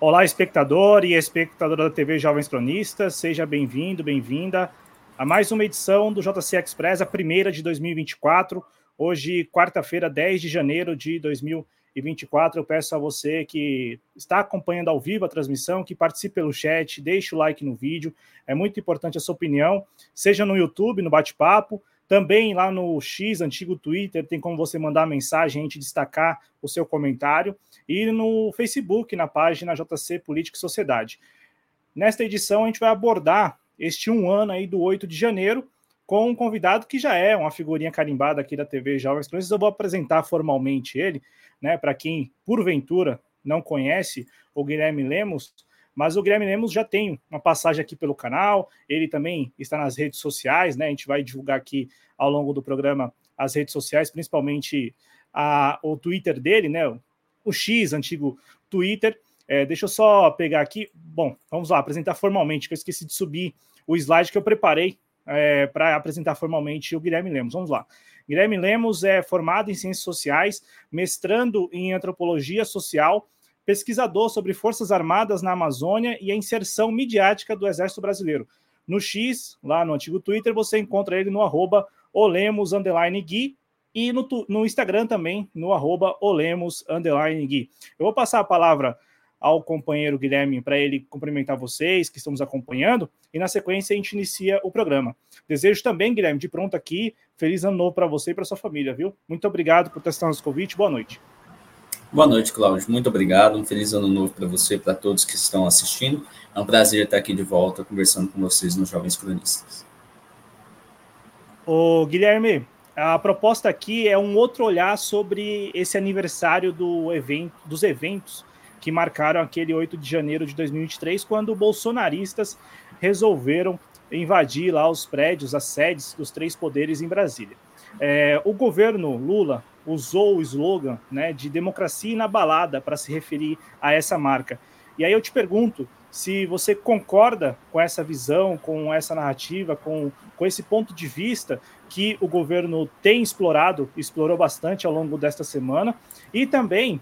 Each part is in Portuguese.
Olá, espectador e espectadora da TV Jovens Cronistas, seja bem-vindo, bem-vinda a mais uma edição do JC Express, a primeira de 2024. Hoje, quarta-feira, 10 de janeiro de 2024. Eu peço a você que está acompanhando ao vivo a transmissão, que participe pelo chat, deixe o like no vídeo. É muito importante a sua opinião, seja no YouTube, no bate-papo, também lá no X, antigo Twitter, tem como você mandar mensagem, a gente destacar o seu comentário. E no Facebook, na página JC Política e Sociedade. Nesta edição, a gente vai abordar este um ano aí do 8 de janeiro, com um convidado que já é uma figurinha carimbada aqui da TV Jovens Cronistas. Eu vou apresentar formalmente ele, né? Para quem, porventura, não conhece o Guilherme Lemos, mas o Guilherme Lemos já tem uma passagem aqui pelo canal, ele também está nas redes sociais, né? A gente vai divulgar aqui ao longo do programa as redes sociais, principalmente a, o Twitter dele, né? O X, antigo Twitter. É, deixa eu só pegar aqui. Bom, vamos lá, apresentar formalmente, que eu esqueci de subir o slide que eu preparei é, para apresentar formalmente o Guilherme Lemos. Vamos lá. Guilherme Lemos é formado em Ciências Sociais, mestrando em Antropologia Social pesquisador sobre Forças Armadas na Amazônia e a inserção midiática do Exército Brasileiro. No X, lá no antigo Twitter, você encontra ele no arroba olemos, Gui, e no, no, Instagram também, no arroba olemos, Gui. Eu vou passar a palavra ao companheiro Guilherme para ele cumprimentar vocês que estamos acompanhando, e na sequência a gente inicia o programa. Desejo também, Guilherme, de pronto aqui, feliz ano novo para você e para sua família, viu? Muito obrigado por testar nosso convite, boa noite. Boa noite, Cláudio. Muito obrigado. Um feliz ano novo para você e para todos que estão assistindo. É um prazer estar aqui de volta conversando com vocês nos Jovens Cronistas. O Guilherme, a proposta aqui é um outro olhar sobre esse aniversário do evento, dos eventos que marcaram aquele 8 de janeiro de 2023, quando bolsonaristas resolveram invadir lá os prédios, as sedes dos três poderes em Brasília. É, o governo Lula usou o slogan né, de democracia inabalada para se referir a essa marca. E aí eu te pergunto se você concorda com essa visão, com essa narrativa, com, com esse ponto de vista que o governo tem explorado, explorou bastante ao longo desta semana, e também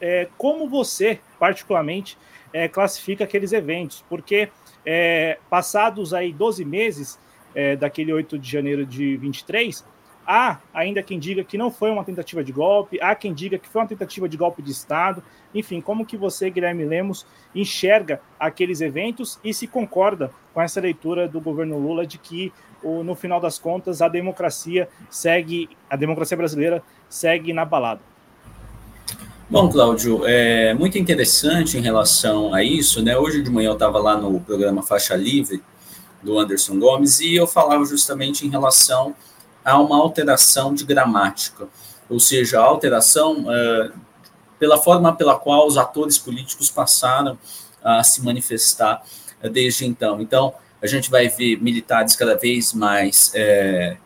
é, como você, particularmente, é, classifica aqueles eventos, porque é, passados aí 12 meses é, daquele 8 de janeiro de 23, Há ainda quem diga que não foi uma tentativa de golpe, há quem diga que foi uma tentativa de golpe de Estado. Enfim, como que você, Guilherme Lemos, enxerga aqueles eventos e se concorda com essa leitura do governo Lula de que, no final das contas, a democracia segue, a democracia brasileira segue na balada? Bom, Cláudio, é muito interessante em relação a isso, né? Hoje de manhã eu estava lá no programa Faixa Livre do Anderson Gomes e eu falava justamente em relação há uma alteração de gramática, ou seja, a alteração uh, pela forma pela qual os atores políticos passaram a se manifestar uh, desde então. Então, a gente vai ver militares cada vez mais é,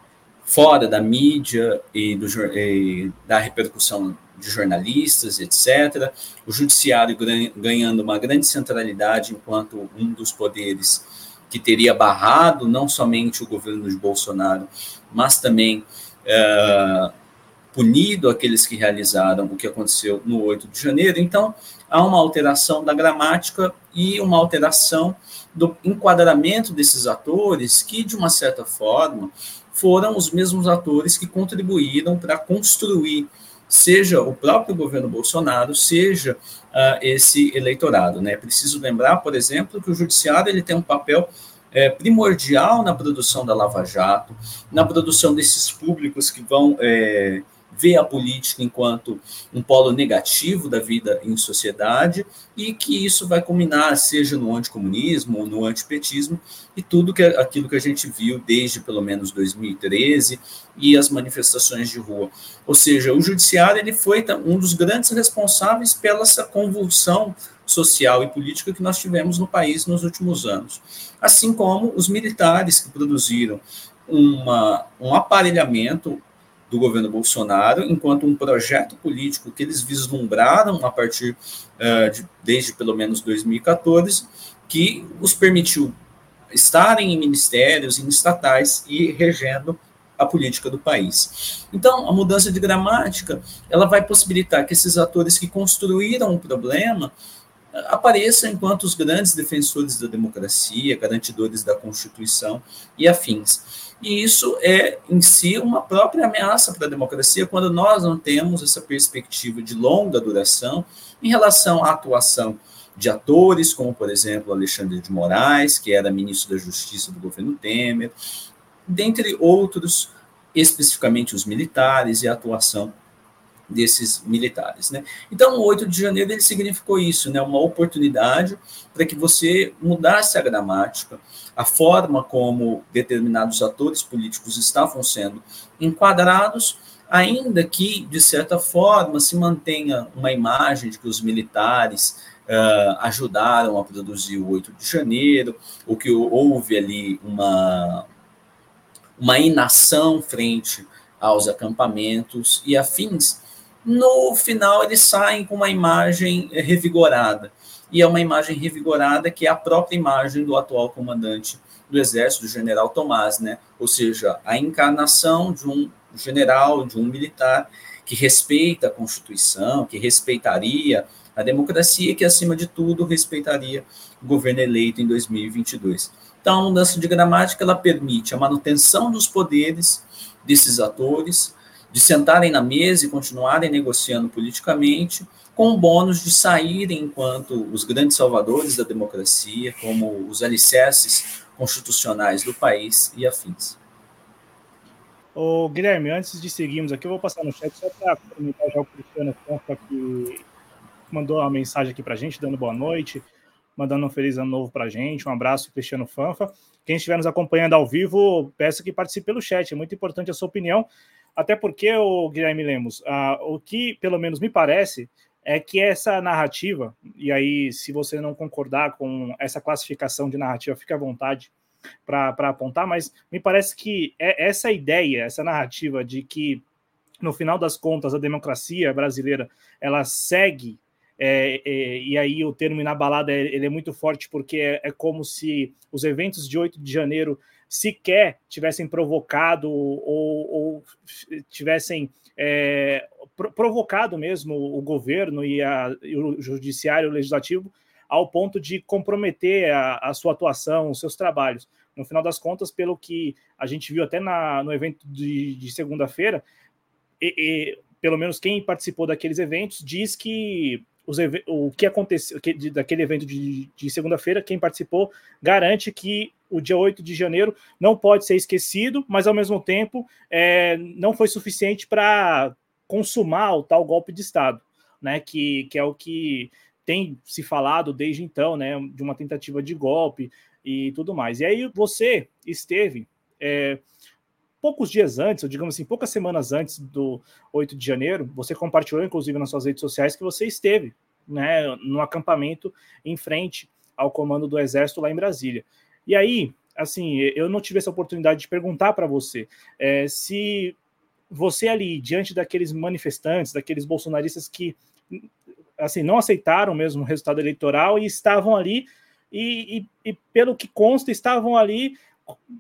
fora da mídia e, do, e da repercussão de jornalistas, etc. O judiciário ganhando uma grande centralidade enquanto um dos poderes que teria barrado não somente o governo de Bolsonaro, mas também é, punido aqueles que realizaram o que aconteceu no 8 de janeiro. Então, há uma alteração da gramática e uma alteração do enquadramento desses atores, que, de uma certa forma, foram os mesmos atores que contribuíram para construir, seja o próprio governo Bolsonaro, seja uh, esse eleitorado. É né? preciso lembrar, por exemplo, que o judiciário ele tem um papel é, primordial na produção da Lava Jato, na produção desses públicos que vão é, ver a política enquanto um polo negativo da vida em sociedade e que isso vai culminar, seja no anticomunismo ou no antipetismo, e tudo que, aquilo que a gente viu desde pelo menos 2013 e as manifestações de rua. Ou seja, o judiciário ele foi um dos grandes responsáveis pela essa convulsão social e política que nós tivemos no país nos últimos anos. Assim como os militares que produziram uma, um aparelhamento do governo Bolsonaro, enquanto um projeto político que eles vislumbraram a partir uh, de, desde pelo menos 2014, que os permitiu estarem em ministérios, em estatais e regendo a política do país. Então, a mudança de gramática, ela vai possibilitar que esses atores que construíram o problema apareçam enquanto os grandes defensores da democracia, garantidores da Constituição e afins. E isso é, em si, uma própria ameaça para a democracia quando nós não temos essa perspectiva de longa duração em relação à atuação de atores, como, por exemplo, Alexandre de Moraes, que era ministro da Justiça do governo Temer, dentre outros, especificamente os militares e a atuação desses militares. Né? Então, o 8 de janeiro ele significou isso, né? uma oportunidade para que você mudasse a gramática, a forma como determinados atores políticos estavam sendo enquadrados, ainda que, de certa forma, se mantenha uma imagem de que os militares uh, ajudaram a produzir o 8 de janeiro, ou que houve ali uma, uma inação frente aos acampamentos e afins, no final eles saem com uma imagem revigorada. E é uma imagem revigorada que é a própria imagem do atual comandante do Exército, do general Tomás, né? Ou seja, a encarnação de um general, de um militar que respeita a Constituição, que respeitaria a democracia, que acima de tudo respeitaria o governo eleito em 2022. Então, a mudança de gramática ela permite a manutenção dos poderes desses atores, de sentarem na mesa e continuarem negociando politicamente, com o bônus de saírem enquanto os grandes salvadores da democracia, como os alicerces constitucionais do país e afins. Ô, Guilherme, antes de seguirmos aqui, eu vou passar no chat só para comentar já o Cristiano Fonfa, que mandou uma mensagem aqui para a gente, dando boa noite, mandando um feliz ano novo para a gente. Um abraço, Cristiano Fanfa. Quem estiver nos acompanhando ao vivo, peço que participe pelo chat, é muito importante a sua opinião. Até porque, o Guilherme Lemos, uh, o que pelo menos me parece é que essa narrativa, e aí, se você não concordar com essa classificação de narrativa, fique à vontade para apontar, mas me parece que é essa ideia, essa narrativa de que, no final das contas, a democracia brasileira ela segue é, é, e aí o termo inabalada ele é muito forte porque é, é, como se os eventos de 8 de janeiro sequer tivessem provocado ou, ou tivessem é, provocado mesmo o governo e, a, e, o judiciário o legislativo ao ponto de comprometer a, a, sua atuação, os seus trabalhos. No final das contas, pelo que a gente viu até na, no evento de, de segunda-feira, pelo menos quem participou daqueles eventos diz que os, o que aconteceu que, de, daquele evento de, de segunda-feira, quem participou garante que o dia 8 de janeiro não pode ser esquecido, mas ao mesmo tempo é, não foi suficiente para consumar o tal golpe de Estado, né? Que, que é o que tem se falado desde então, né? De uma tentativa de golpe e tudo mais. E aí você esteve é, poucos dias antes, ou digamos assim, poucas semanas antes do 8 de janeiro, você compartilhou, inclusive, nas suas redes sociais, que você esteve né, no acampamento em frente ao comando do Exército lá em Brasília. E aí, assim, eu não tive essa oportunidade de perguntar para você é, se você ali, diante daqueles manifestantes, daqueles bolsonaristas que assim não aceitaram mesmo o resultado eleitoral e estavam ali e, e, e pelo que consta estavam ali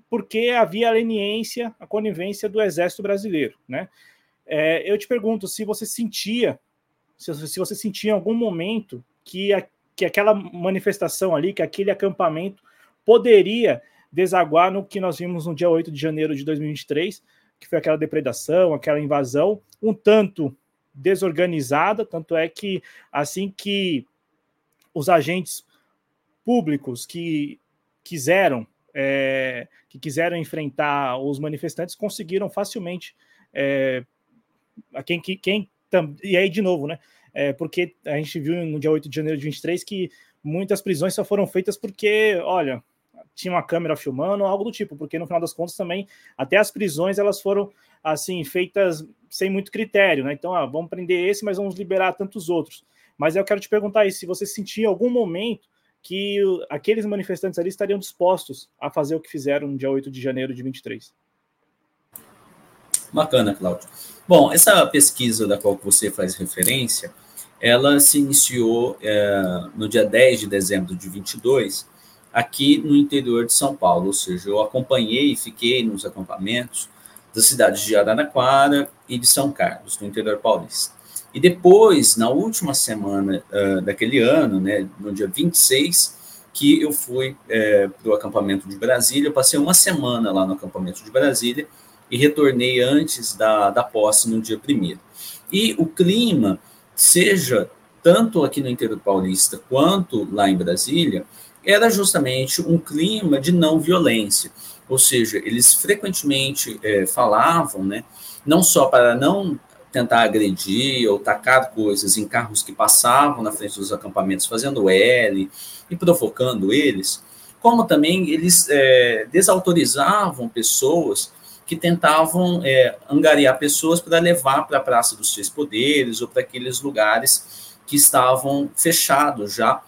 porque havia a leniência, a conivência do exército brasileiro, né? É, eu te pergunto se você sentia, se, se você sentia em algum momento que, a, que aquela manifestação ali, que aquele acampamento poderia desaguar no que nós vimos no dia 8 de janeiro de 2023, que foi aquela depredação, aquela invasão, um tanto desorganizada, tanto é que assim que os agentes públicos que quiseram é, que quiseram enfrentar os manifestantes conseguiram facilmente. É, a quem, quem, e aí, de novo, né? É, porque a gente viu no dia 8 de janeiro de 23 que muitas prisões só foram feitas porque, olha, tinha uma câmera filmando, algo do tipo, porque no final das contas também, até as prisões elas foram assim feitas sem muito critério, né? Então, ah, vamos prender esse, mas vamos liberar tantos outros. Mas eu quero te perguntar aí, se você sentia algum momento que aqueles manifestantes ali estariam dispostos a fazer o que fizeram no dia 8 de janeiro de 23. Bacana, Cláudio. Bom, essa pesquisa da qual você faz referência, ela se iniciou é, no dia 10 de dezembro de 22, aqui no interior de São Paulo, ou seja, eu acompanhei e fiquei nos acampamentos das cidades de Araraquara e de São Carlos, no interior paulista. E depois, na última semana uh, daquele ano, né, no dia 26, que eu fui é, para o acampamento de Brasília. Eu passei uma semana lá no acampamento de Brasília e retornei antes da, da posse no dia primeiro. E o clima, seja tanto aqui no interior paulista quanto lá em Brasília, era justamente um clima de não violência. Ou seja, eles frequentemente é, falavam, né, não só para não tentar agredir ou tacar coisas em carros que passavam na frente dos acampamentos, fazendo L e provocando eles, como também eles é, desautorizavam pessoas que tentavam é, angariar pessoas para levar para a Praça dos Três Poderes ou para aqueles lugares que estavam fechados já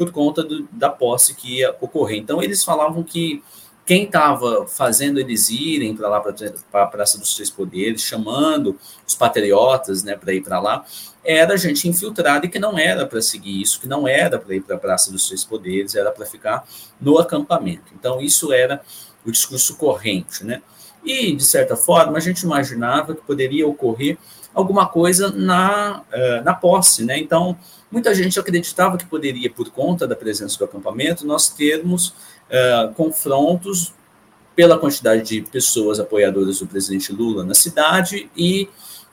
por conta do, da posse que ia ocorrer. Então, eles falavam que quem estava fazendo eles irem para lá, para a Praça dos Três Poderes, chamando os patriotas né, para ir para lá, era gente infiltrada e que não era para seguir isso, que não era para ir para a Praça dos Três Poderes, era para ficar no acampamento. Então, isso era o discurso corrente. Né? E, de certa forma, a gente imaginava que poderia ocorrer alguma coisa na, uh, na posse. Né? Então, muita gente acreditava que poderia, por conta da presença do acampamento, nós termos uh, confrontos pela quantidade de pessoas apoiadoras do presidente Lula na cidade e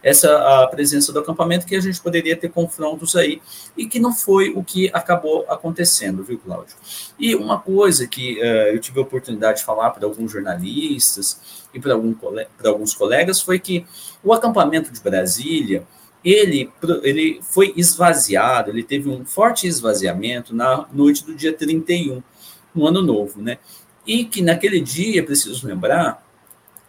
essa a presença do acampamento que a gente poderia ter confrontos aí e que não foi o que acabou acontecendo, viu, Cláudio? E uma coisa que uh, eu tive a oportunidade de falar para alguns jornalistas e para algum, alguns colegas foi que o acampamento de Brasília ele, ele foi esvaziado, ele teve um forte esvaziamento na noite do dia 31 no ano novo, né? E que naquele dia, preciso lembrar,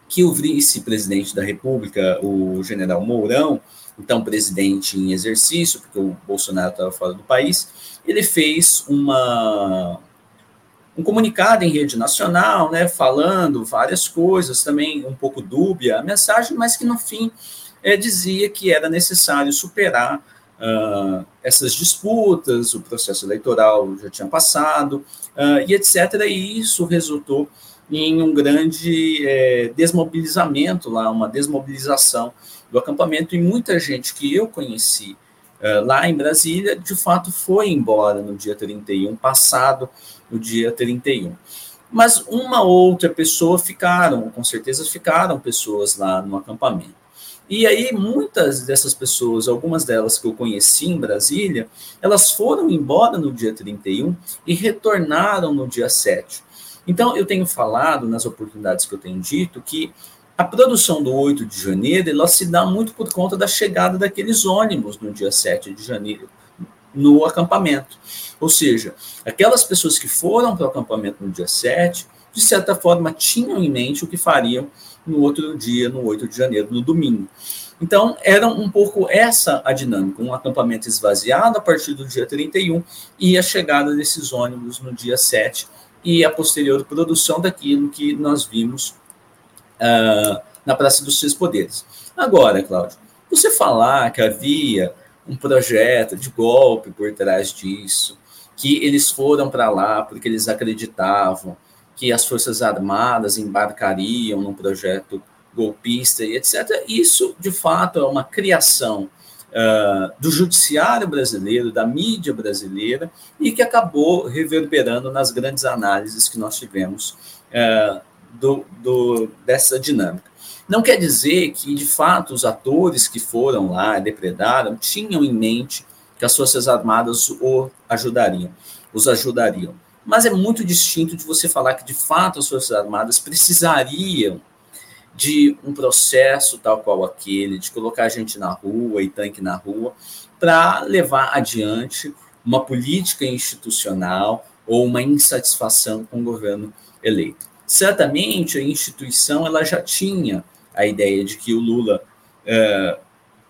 que o vice-presidente da República, o general Mourão, então presidente em exercício, porque o Bolsonaro estava fora do país, ele fez uma, um comunicado em rede nacional, né, falando várias coisas, também um pouco dúbia a mensagem, mas que no fim é, dizia que era necessário superar uh, essas disputas, o processo eleitoral já tinha passado, uh, e etc. E isso resultou em um grande é, desmobilizamento lá, uma desmobilização do acampamento, e muita gente que eu conheci uh, lá em Brasília, de fato, foi embora no dia 31, passado o dia 31. Mas uma outra pessoa ficaram, com certeza ficaram pessoas lá no acampamento. E aí, muitas dessas pessoas, algumas delas que eu conheci em Brasília, elas foram embora no dia 31 e retornaram no dia 7. Então, eu tenho falado, nas oportunidades que eu tenho dito, que a produção do 8 de janeiro ela se dá muito por conta da chegada daqueles ônibus no dia 7 de janeiro no acampamento. Ou seja, aquelas pessoas que foram para o acampamento no dia 7, de certa forma, tinham em mente o que fariam no outro dia, no 8 de janeiro, no domingo. Então, era um pouco essa a dinâmica, um acampamento esvaziado a partir do dia 31 e a chegada desses ônibus no dia 7 e a posterior produção daquilo que nós vimos uh, na Praça dos Três Poderes. Agora, Cláudio, você falar que havia um projeto de golpe por trás disso, que eles foram para lá porque eles acreditavam que as Forças Armadas embarcariam num projeto golpista e etc. Isso, de fato, é uma criação uh, do judiciário brasileiro, da mídia brasileira, e que acabou reverberando nas grandes análises que nós tivemos uh, do, do, dessa dinâmica. Não quer dizer que, de fato, os atores que foram lá, depredaram, tinham em mente que as Forças Armadas o ajudariam, os ajudariam mas é muito distinto de você falar que, de fato, as Forças Armadas precisariam de um processo tal qual aquele, de colocar gente na rua e tanque na rua, para levar adiante uma política institucional ou uma insatisfação com o governo eleito. Certamente a instituição ela já tinha a ideia de que o Lula, é,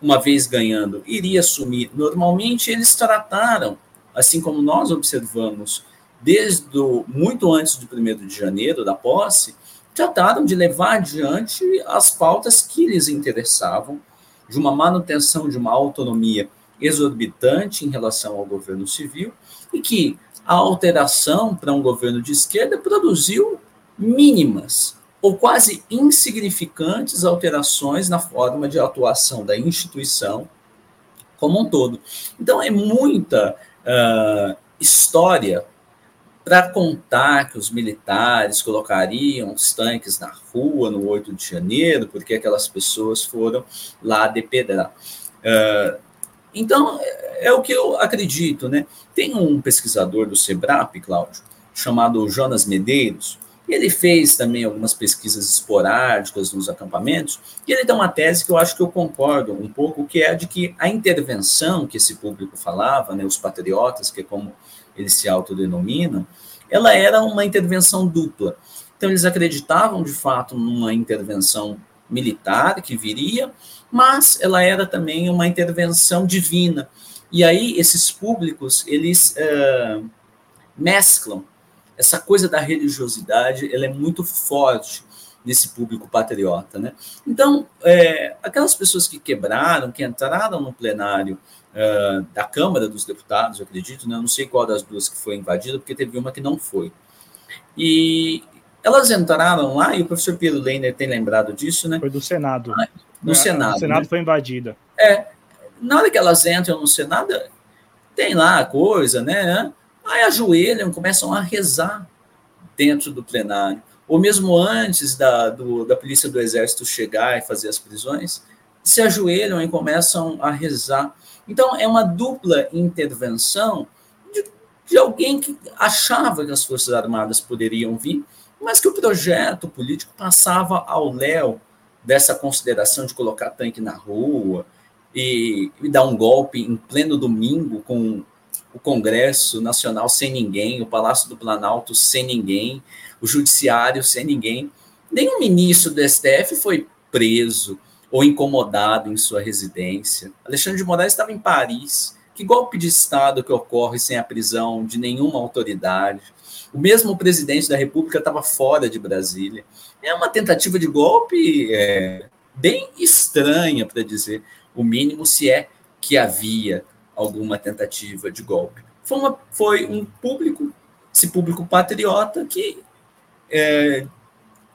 uma vez ganhando, iria assumir. Normalmente eles trataram, assim como nós observamos desde o, muito antes do 1 de janeiro, da posse, trataram de levar adiante as pautas que lhes interessavam, de uma manutenção de uma autonomia exorbitante em relação ao governo civil, e que a alteração para um governo de esquerda produziu mínimas ou quase insignificantes alterações na forma de atuação da instituição como um todo. Então, é muita uh, história para contar que os militares colocariam os tanques na rua no 8 de janeiro, porque aquelas pessoas foram lá depedrar. Uh, então, é, é o que eu acredito, né? Tem um pesquisador do SEBRAP, Cláudio, chamado Jonas Medeiros, e ele fez também algumas pesquisas esporádicas nos acampamentos, e ele tem uma tese que eu acho que eu concordo um pouco, que é a de que a intervenção que esse público falava, né, os patriotas, que é como eles se autodenominam, ela era uma intervenção dupla. Então, eles acreditavam, de fato, numa intervenção militar que viria, mas ela era também uma intervenção divina. E aí, esses públicos, eles uh, mesclam essa coisa da religiosidade, ela é muito forte nesse público patriota, né? Então, é, aquelas pessoas que quebraram, que entraram no plenário uh, da Câmara dos Deputados, eu acredito, né? Eu não sei qual das duas que foi invadida, porque teve uma que não foi. E elas entraram lá, e o professor Pedro Leiner tem lembrado disso, né? Foi do Senado. Ah, no é, Senado. O Senado né? foi invadida. É. Na hora que elas entram no Senado, tem lá a coisa, né? Aí ajoelham, começam a rezar dentro do plenário. Ou mesmo antes da, do, da polícia do exército chegar e fazer as prisões, se ajoelham e começam a rezar. Então, é uma dupla intervenção de, de alguém que achava que as Forças Armadas poderiam vir, mas que o projeto político passava ao léu dessa consideração de colocar tanque na rua e, e dar um golpe em pleno domingo com o Congresso Nacional sem ninguém, o Palácio do Planalto sem ninguém, o Judiciário sem ninguém. Nenhum ministro do STF foi preso ou incomodado em sua residência. Alexandre de Moraes estava em Paris. Que golpe de Estado que ocorre sem a prisão de nenhuma autoridade? O mesmo presidente da República estava fora de Brasília. É uma tentativa de golpe é, bem estranha, para dizer o mínimo, se é que havia alguma tentativa de golpe. Foi, uma, foi um público, esse público patriota, que é,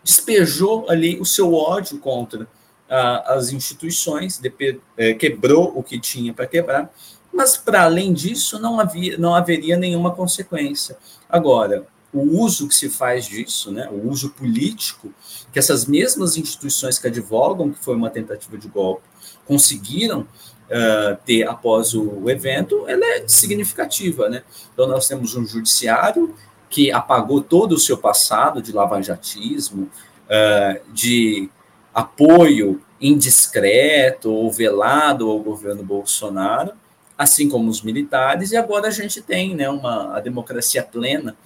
despejou ali o seu ódio contra a, as instituições, de, é, quebrou o que tinha para quebrar, mas para além disso não havia, não haveria nenhuma consequência. Agora, o uso que se faz disso, né, o uso político, que essas mesmas instituições que advogam que foi uma tentativa de golpe conseguiram uh, ter após o, evento, ela é significativa, né? Então nós temos um judiciário que apagou todo o seu passado de lavajatismo, uh, de apoio indiscreto ou velado ao governo Bolsonaro, assim como os militares, e agora a gente tem né, uma, a democracia plena,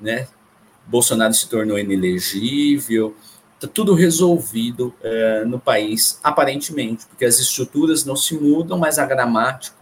né? Bolsonaro se tornou inelegível, Está tudo resolvido é, no país, aparentemente, porque as estruturas não se mudam, mas a gramática,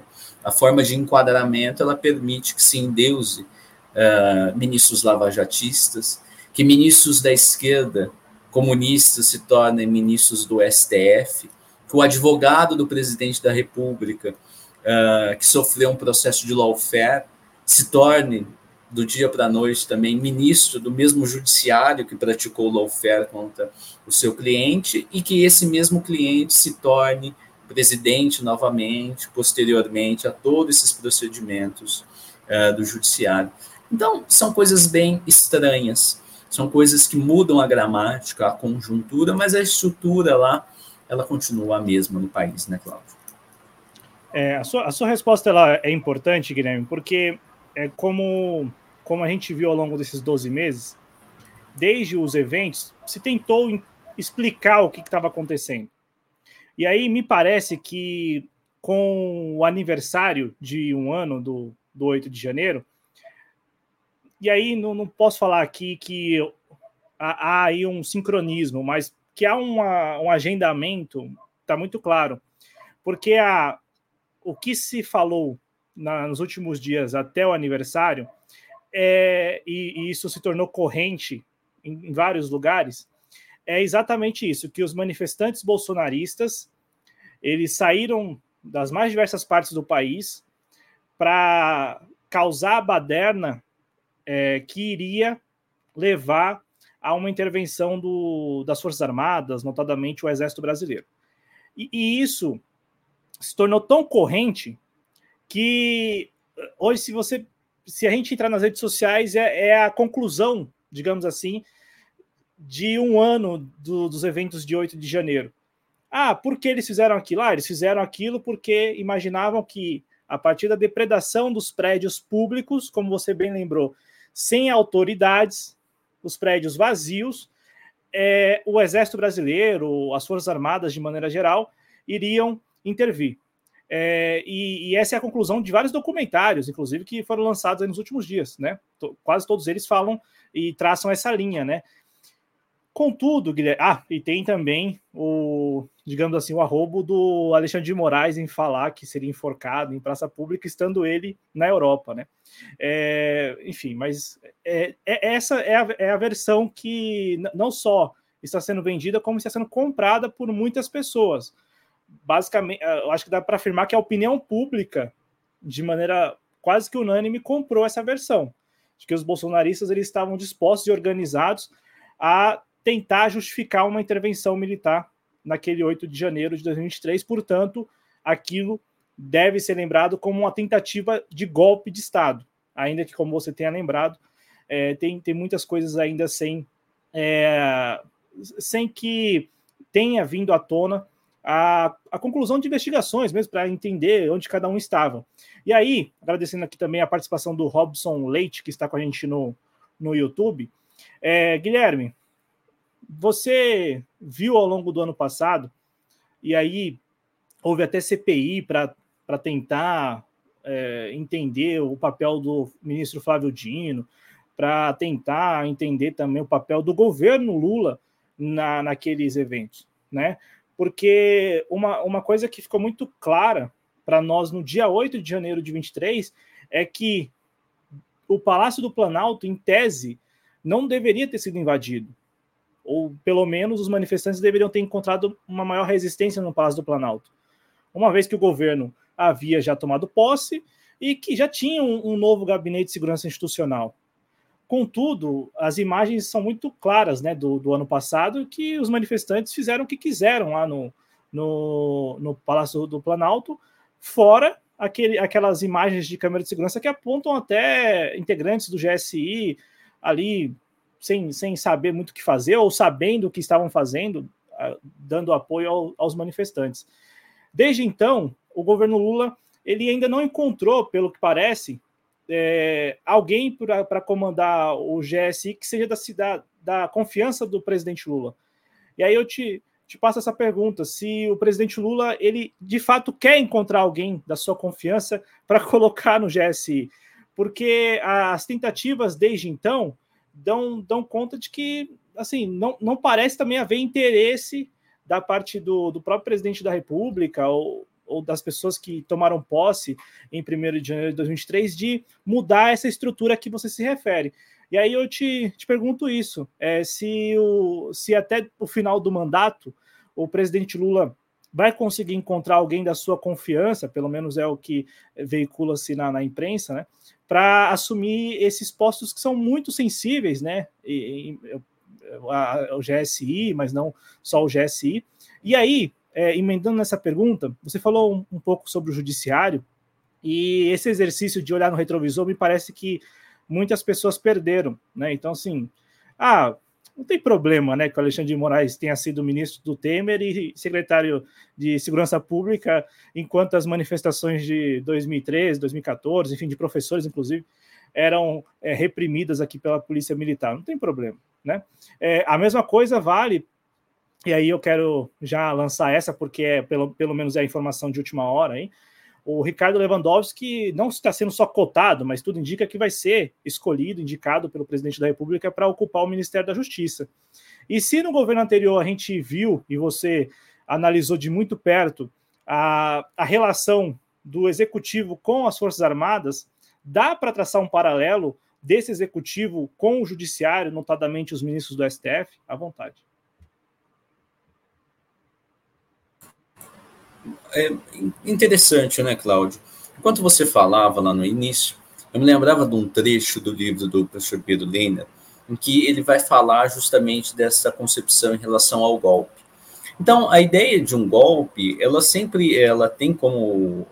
a forma de enquadramento, ela permite que se endeuse é, ministros lavajatistas, que ministros da esquerda comunistas se tornem ministros do STF, que o advogado do presidente da República, é, que sofreu um processo de lawfare, se torne do dia para a noite também ministro do mesmo judiciário que praticou lawfare contra o seu cliente e que esse mesmo cliente se torne presidente novamente, posteriormente a todos esses procedimentos uh, do judiciário. Então, são coisas bem estranhas, são coisas que mudam a gramática, a conjuntura, mas a estrutura lá, ela continua a mesma no país, né, Cláudio? É, a, sua, a sua resposta ela é importante, Guilherme, porque é como como a gente viu ao longo desses 12 meses, desde os eventos, se tentou explicar o que estava acontecendo. E aí me parece que com o aniversário de um ano do, do 8 de janeiro, e aí não, não posso falar aqui que há, há, aí um sincronismo, mas que há uma, um agendamento, está muito claro. Porque a, o que se falou na, nos últimos dias até o aniversário é, e, e, isso se tornou corrente em, em vários lugares, é exatamente isso, que os manifestantes bolsonaristas eles saíram das mais diversas partes do país para causar a baderna é, que iria levar a uma intervenção do, das Forças Armadas, notadamente o Exército Brasileiro. E, e, isso se tornou tão corrente que hoje, se você se a gente entrar nas redes sociais, é, é a conclusão, digamos assim, de um ano do, dos eventos de 8 de janeiro. Ah, por que eles fizeram aquilo? Ah, eles fizeram aquilo porque imaginavam que, a partir da depredação dos prédios públicos, como você bem lembrou, sem autoridades, os prédios vazios, é, o Exército Brasileiro, as Forças Armadas, de maneira geral, iriam intervir. É, e, e, essa é a conclusão de vários documentários, inclusive, que foram lançados nos últimos dias, né? Quase todos eles falam e traçam essa linha, né? Contudo, Guilherme, ah, e tem também o, digamos assim, o arrobo do Alexandre de Moraes em falar que seria enforcado em praça pública, estando ele na Europa, né? É, enfim, mas é, é, essa é a, é a versão que não só está sendo vendida, como está sendo comprada por muitas pessoas. Basicamente, eu acho que dá para afirmar que a opinião pública, de maneira quase que unânime, comprou essa versão, de que os bolsonaristas eles estavam dispostos e organizados a tentar justificar uma intervenção militar naquele 8 de janeiro de 2023. Portanto, aquilo deve ser lembrado como uma tentativa de golpe de Estado, ainda que, como você tenha lembrado, é, tem, tem muitas coisas ainda sem, é, sem que tenha vindo à tona a, a conclusão de investigações, mesmo para entender onde cada um estava. E aí, agradecendo aqui também a participação do Robson Leite, que está com a gente no, no YouTube. É, Guilherme, você viu ao longo do ano passado, e aí houve até CPI para tentar é, entender o papel do ministro Flávio Dino, para tentar entender também o papel do governo Lula na, naqueles eventos, né? Porque uma, uma coisa que ficou muito clara para nós no dia 8 de janeiro de 23 é que o Palácio do Planalto, em tese, não deveria ter sido invadido ou pelo menos os manifestantes deveriam ter encontrado uma maior resistência no Palácio do Planalto, uma vez que o governo havia já tomado posse e que já tinha um, um novo gabinete de segurança institucional. Contudo, as imagens são muito claras né, do, do, ano passado que os manifestantes fizeram o que quiseram lá no, no, no Palácio do Planalto, fora aquele, aquelas imagens de câmera de segurança que apontam até integrantes do GSI ali sem, sem saber muito o que fazer, ou sabendo o que estavam fazendo, ah, dando apoio ao, aos manifestantes. Desde então, o governo Lula ele ainda não encontrou, pelo que parece, é, alguém para comandar o GSI que seja da, da, da confiança do presidente Lula. E aí eu te, te passo essa pergunta: se o presidente Lula ele de fato quer encontrar alguém da sua confiança para colocar no GSI, porque as tentativas desde então dão, dão conta de que, assim, não, não parece também haver interesse da parte do, do próprio presidente da República ou, ou das pessoas que tomaram posse em 1 de janeiro de 2023 de mudar essa estrutura que você se refere. E aí eu te, te pergunto isso: é, se, o, se até o final do mandato o presidente Lula vai conseguir encontrar alguém da sua confiança, pelo menos é o que veicula-se na, na imprensa, né? para assumir esses postos que são muito sensíveis, né? E, e, a, o GSI, mas não só o GSI. E aí, é, emendando nessa pergunta, você falou um, um, pouco sobre o judiciário, e esse exercício de olhar no retrovisor me parece que muitas pessoas perderam, né? Então, assim, ah, não tem problema, né, que o Alexandre de Moraes tenha sido ministro do Temer e secretário de Segurança Pública, enquanto as manifestações de 2013, 2014, enfim, de professores, inclusive, eram é, reprimidas aqui pela Polícia Militar. Não tem problema, né? É, a mesma coisa vale, e aí eu quero já lançar essa, porque é pelo, pelo menos é a informação de última hora, hein? O Ricardo Lewandowski não está sendo só cotado, mas tudo indica que vai ser escolhido, indicado pelo presidente da República para ocupar o Ministério da Justiça. E se no governo anterior a gente viu, e você analisou de muito perto, a, a relação do executivo com as Forças Armadas, dá para traçar um paralelo desse executivo com o judiciário, notadamente os ministros do STF? À vontade. É interessante, né, Cláudio? Enquanto você falava lá no início, eu me lembrava de um trecho do livro do professor Pedro Lena, em que ele vai falar justamente dessa concepção em relação ao golpe. Então, a ideia de um golpe, ela sempre ela tem como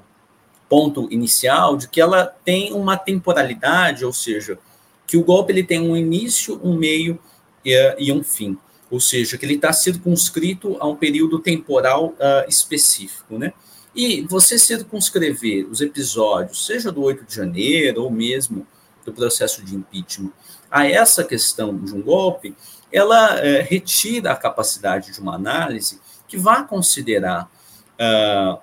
ponto inicial de que ela tem uma temporalidade, ou seja, que o golpe ele tem um início, um meio e, e um fim, ou seja, que ele está circunscrito a um período temporal uh, específico, né? E você circunscrever os episódios, seja do 8 de janeiro ou mesmo do processo de impeachment, a essa questão de um golpe, ela é, retira a capacidade de uma análise que vá considerar uh,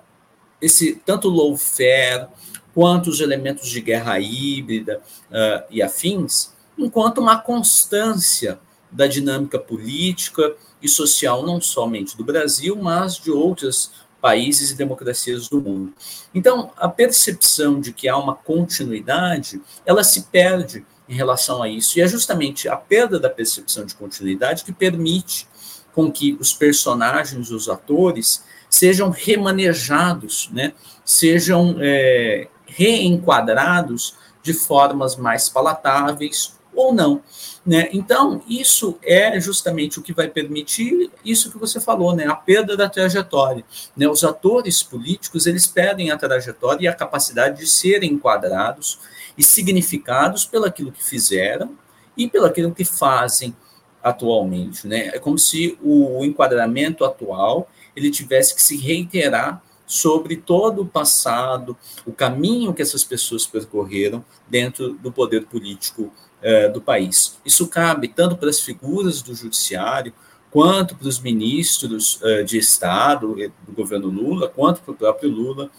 esse tanto lawfare quanto os elementos de guerra híbrida uh, e afins, enquanto uma constância da dinâmica política e social, não somente do Brasil, mas de outros países e democracias do mundo. Então, a percepção de que há uma continuidade, ela se perde em relação a isso. E é justamente a perda da percepção de continuidade que permite com que os personagens, os atores, sejam remanejados, né? sejam é, reenquadrados de formas mais palatáveis ou não. Né? Então, isso é justamente o que vai permitir isso que você falou, né? a perda da trajetória. Né? Os atores políticos, eles perdem a trajetória e a capacidade de serem enquadrados e significados pelaquilo que fizeram e pelaquilo que fazem atualmente. Né? É como se o enquadramento atual ele tivesse que se reiterar sobre todo o passado, o caminho que essas pessoas percorreram dentro do poder político eh, do país. Isso cabe tanto para as figuras do judiciário, quanto para os ministros eh, de Estado do governo Lula, quanto para o próprio Lula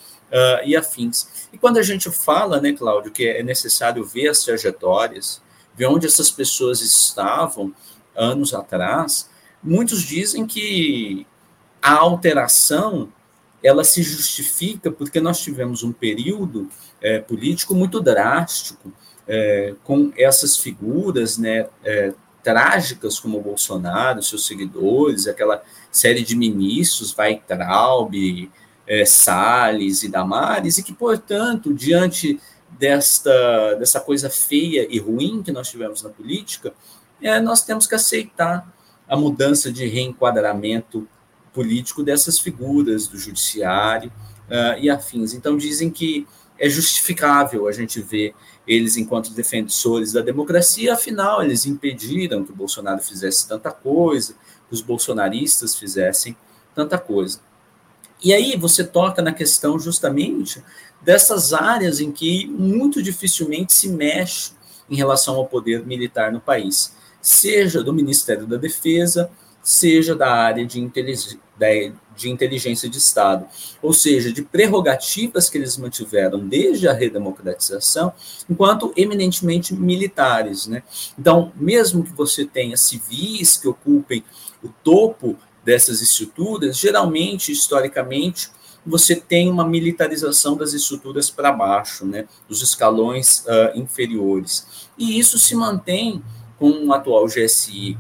e afins. E quando a gente fala, né, Cláudio, que é necessário ver as trajetórias, ver onde essas pessoas estavam anos atrás, muitos dizem que a alteração ela se justifica porque nós tivemos um período é, político muito drástico, é, com essas figuras né, é, trágicas como o Bolsonaro, seus seguidores, aquela série de ministros, Weitraub, é, Salles e Damares, e que, portanto, diante desta, dessa coisa feia e ruim que nós tivemos na política, é, nós temos que aceitar a mudança de reenquadramento político dessas figuras do judiciário uh, e afins. Então, dizem que é justificável a gente ver eles enquanto defensores da democracia, afinal, eles impediram que o Bolsonaro fizesse tanta coisa, que os bolsonaristas fizessem tanta coisa. E aí você toca na questão justamente dessas áreas em que muito dificilmente se mexe em relação ao poder militar no país, seja do Ministério da Defesa, seja da área de, de inteligência de Estado, ou seja, de prerrogativas que eles mantiveram desde a redemocratização, enquanto eminentemente militares. Né? Então, mesmo que você tenha civis que ocupem o topo dessas estruturas, geralmente, historicamente, você tem uma militarização das estruturas para baixo, né, dos escalões uh, inferiores. E isso se mantém com o atual GSI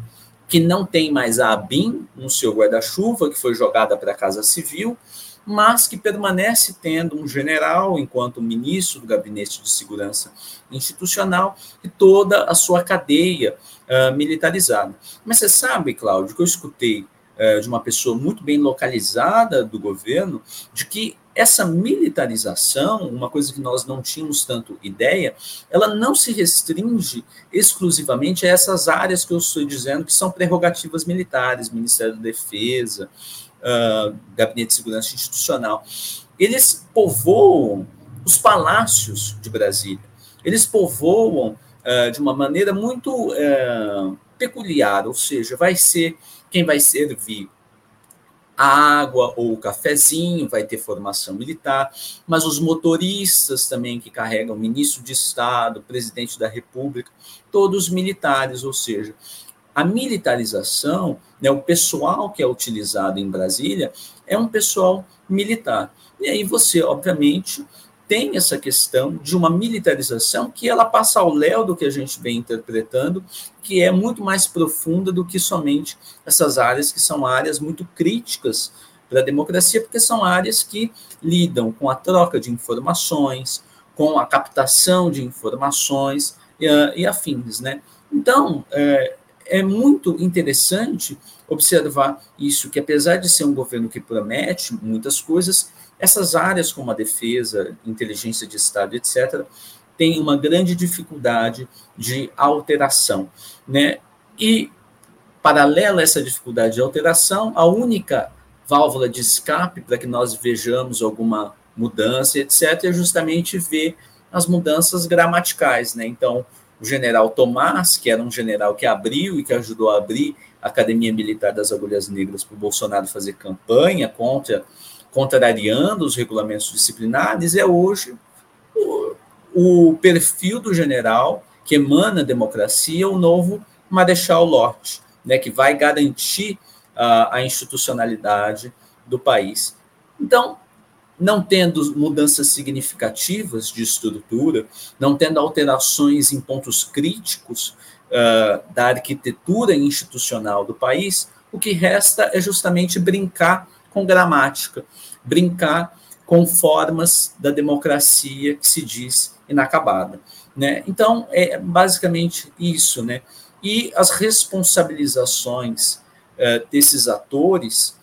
que não tem mais a ABIN no seu guarda-chuva, que foi jogada para a Casa Civil, mas que permanece tendo um general enquanto ministro do Gabinete de Segurança Institucional e toda a sua cadeia uh, militarizada. Mas você sabe, Cláudio, que eu escutei uh, de uma pessoa muito bem localizada do governo, de que essa militarização, uma coisa que nós não tínhamos tanto ideia, ela não se restringe exclusivamente a essas áreas que eu estou dizendo que são prerrogativas militares, Ministério da Defesa, uh, Gabinete de Segurança Institucional. Eles povoam os palácios de Brasília. Eles povoam uh, de uma maneira muito uh, peculiar, ou seja, vai ser quem vai servir água ou o cafezinho, vai ter formação militar, mas os motoristas também que carregam ministro de Estado, presidente da República, todos militares, ou seja, a militarização, né, o pessoal que é utilizado em Brasília é um pessoal militar. E aí você, obviamente, tem essa questão de uma militarização que ela passa ao léu do que a gente vem interpretando, que é muito mais profunda do que somente essas áreas que são áreas muito críticas para a democracia, porque são áreas que lidam com a troca de informações, com a captação de informações e, e afins, né? Então, é, é muito interessante observar isso, que apesar de ser um governo que promete muitas coisas, essas áreas como a defesa, inteligência de Estado, etc., têm uma grande dificuldade de alteração. Né? E, paralela a essa dificuldade de alteração, a única válvula de escape para que nós vejamos alguma mudança, etc., é justamente ver as mudanças gramaticais. Né? Então, o general Tomás, que era um general que abriu e que ajudou a abrir a Academia Militar das Agulhas Negras para o Bolsonaro fazer campanha contra, contrariando os regulamentos disciplinares, é hoje o, o perfil do general que emana a democracia, o novo Marechal Lott, né, que vai garantir a, a institucionalidade do país. Então, não tendo mudanças significativas de estrutura, não tendo alterações em pontos críticos uh, da arquitetura institucional do país, o que resta é justamente brincar com gramática, brincar com formas da democracia que se diz inacabada. Né? Então, é basicamente isso. Né? E as responsabilizações uh, desses atores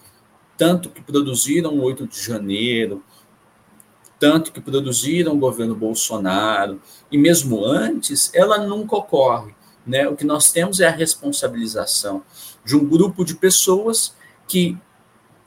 tanto que produziram o 8 de janeiro, tanto que produziram o governo Bolsonaro, e mesmo antes, ela nunca ocorre. Né? O que nós temos é a responsabilização de um grupo de pessoas que,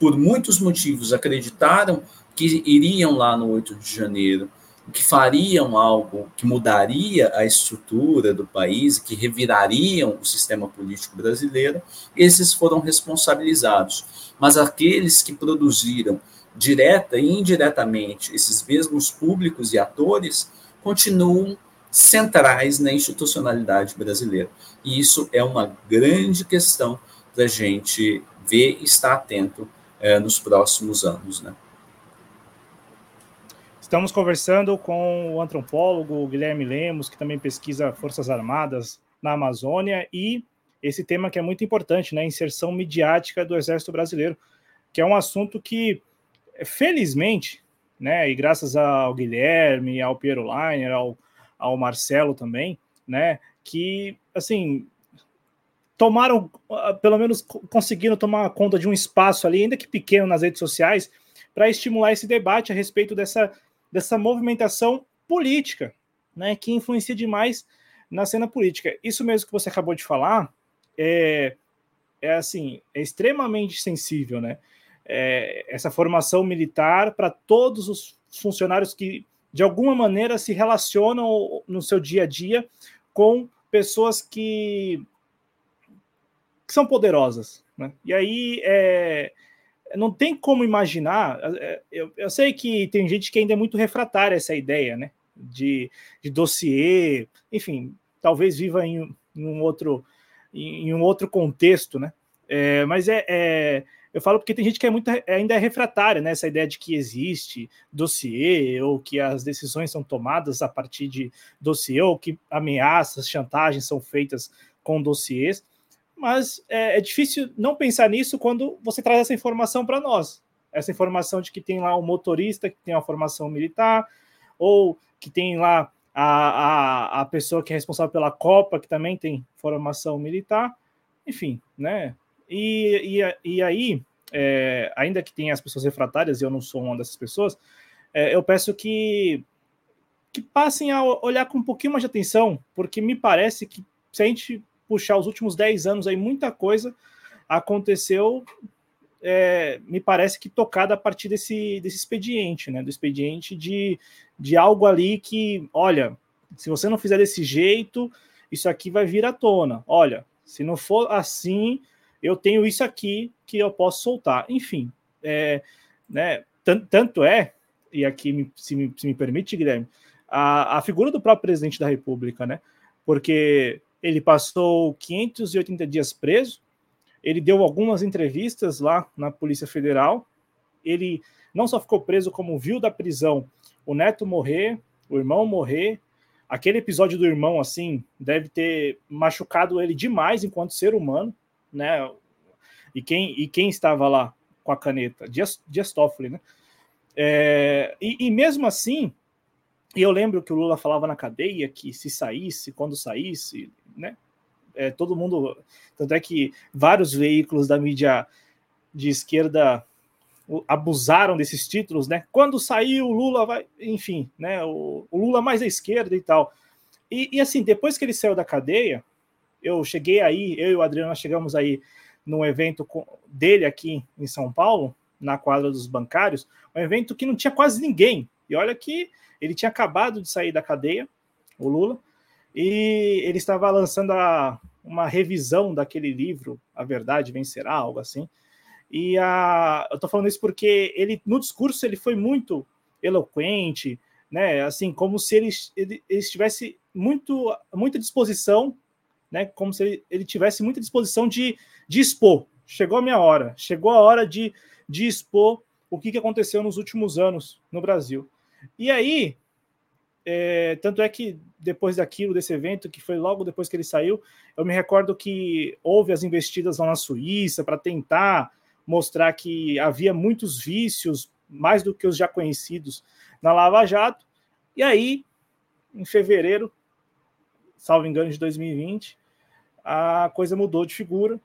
por muitos motivos, acreditaram que iriam lá no 8 de janeiro, que fariam algo que mudaria a estrutura do país, que revirariam o sistema político brasileiro, esses foram responsabilizados. Mas aqueles que produziram direta e indiretamente esses mesmos públicos e atores continuam centrais na institucionalidade brasileira. E isso é uma grande questão para a gente ver e estar atento é, nos próximos anos. Né? Estamos conversando com o antropólogo Guilherme Lemos, que também pesquisa Forças Armadas na Amazônia, e esse tema que é muito importante, né? Inserção midiática do Exército Brasileiro, que é um assunto que, felizmente, né? E graças ao Guilherme, ao Piero Leiner, ao, ao Marcelo também, né? Que, assim, tomaram, pelo menos conseguiram tomar conta de um espaço ali, ainda que pequeno, nas redes sociais, para estimular esse debate a respeito dessa dessa movimentação política, né, que influencia demais na cena política. Isso mesmo que você acabou de falar é, é assim, é extremamente sensível, né? É, essa formação militar para todos os funcionários que de alguma maneira se relacionam no seu dia a dia com pessoas que, que são poderosas, né? E aí é, não tem como imaginar. É, eu, eu, sei que tem gente que ainda é muito refratária a essa ideia, né? De, de dossiê, enfim, talvez viva em, em um outro em um outro contexto, né? É, mas é, é, eu falo porque tem gente que é muito ainda é refratária, né? Essa ideia de que existe dossiê ou que as decisões são tomadas a partir de dossiê ou que ameaças, chantagens são feitas com dossiês mas é, é difícil não pensar nisso quando você traz essa informação para nós. Essa informação de que tem lá um motorista que tem uma formação militar, ou que tem lá a, a, a pessoa que é responsável pela Copa, que também tem formação militar, enfim, né? E, e, e aí, é, ainda que tenha as pessoas refratárias, e eu não sou uma dessas pessoas, é, eu peço que, que passem a olhar com um pouquinho mais de atenção, porque me parece que se a gente puxar os últimos 10 anos aí, muita coisa aconteceu, é, me parece que tocada a partir desse, desse expediente, né? Do expediente de, de algo ali que, olha, se você não fizer desse jeito, isso aqui vai vir à tona. Olha, se não for assim, eu tenho isso aqui que eu posso soltar. Enfim, é, né, tanto é, e aqui se, me, se me permite, Guilherme, a, a figura do próprio presidente da República, né? Porque ele passou 580 dias preso. Ele deu algumas entrevistas lá na Polícia Federal. Ele não só ficou preso, como viu da prisão o neto morrer, o irmão morrer. Aquele episódio do irmão, assim, deve ter machucado ele demais enquanto ser humano, né? E quem, e quem estava lá com a caneta? Dias, Dias Toffoli, né? É, e, e mesmo assim, e eu lembro que o Lula falava na cadeia que se saísse, quando saísse, né? É, todo mundo. Tanto é que vários veículos da mídia de esquerda abusaram desses títulos, né? Quando saiu o Lula vai, enfim, né? O, o Lula mais à esquerda e tal. E, e, assim, depois que ele saiu da cadeia, eu cheguei aí, eu e o Adriano chegamos aí num evento dele aqui em São Paulo, na quadra dos bancários, um evento que não tinha quase ninguém. E olha que ele tinha acabado de sair da cadeia, o Lula, e ele estava lançando a, uma revisão daquele livro, A Verdade Vencerá, algo assim. E a, eu estou falando isso porque ele, no discurso, ele foi muito eloquente, né? Assim, como se ele, ele, ele estivesse muito, muita disposição, né? Como se ele, ele tivesse muita disposição de, de expor. Chegou a minha hora, chegou a hora de, de expor o que, que aconteceu nos últimos anos no Brasil. E aí, é, tanto é que depois daquilo, desse evento, que foi logo depois que ele saiu, eu me recordo que houve as investidas lá na Suíça para tentar mostrar que havia muitos vícios, mais do que os já conhecidos, na Lava Jato. E aí, em fevereiro, salvo engano, de 2020, a coisa mudou de figura.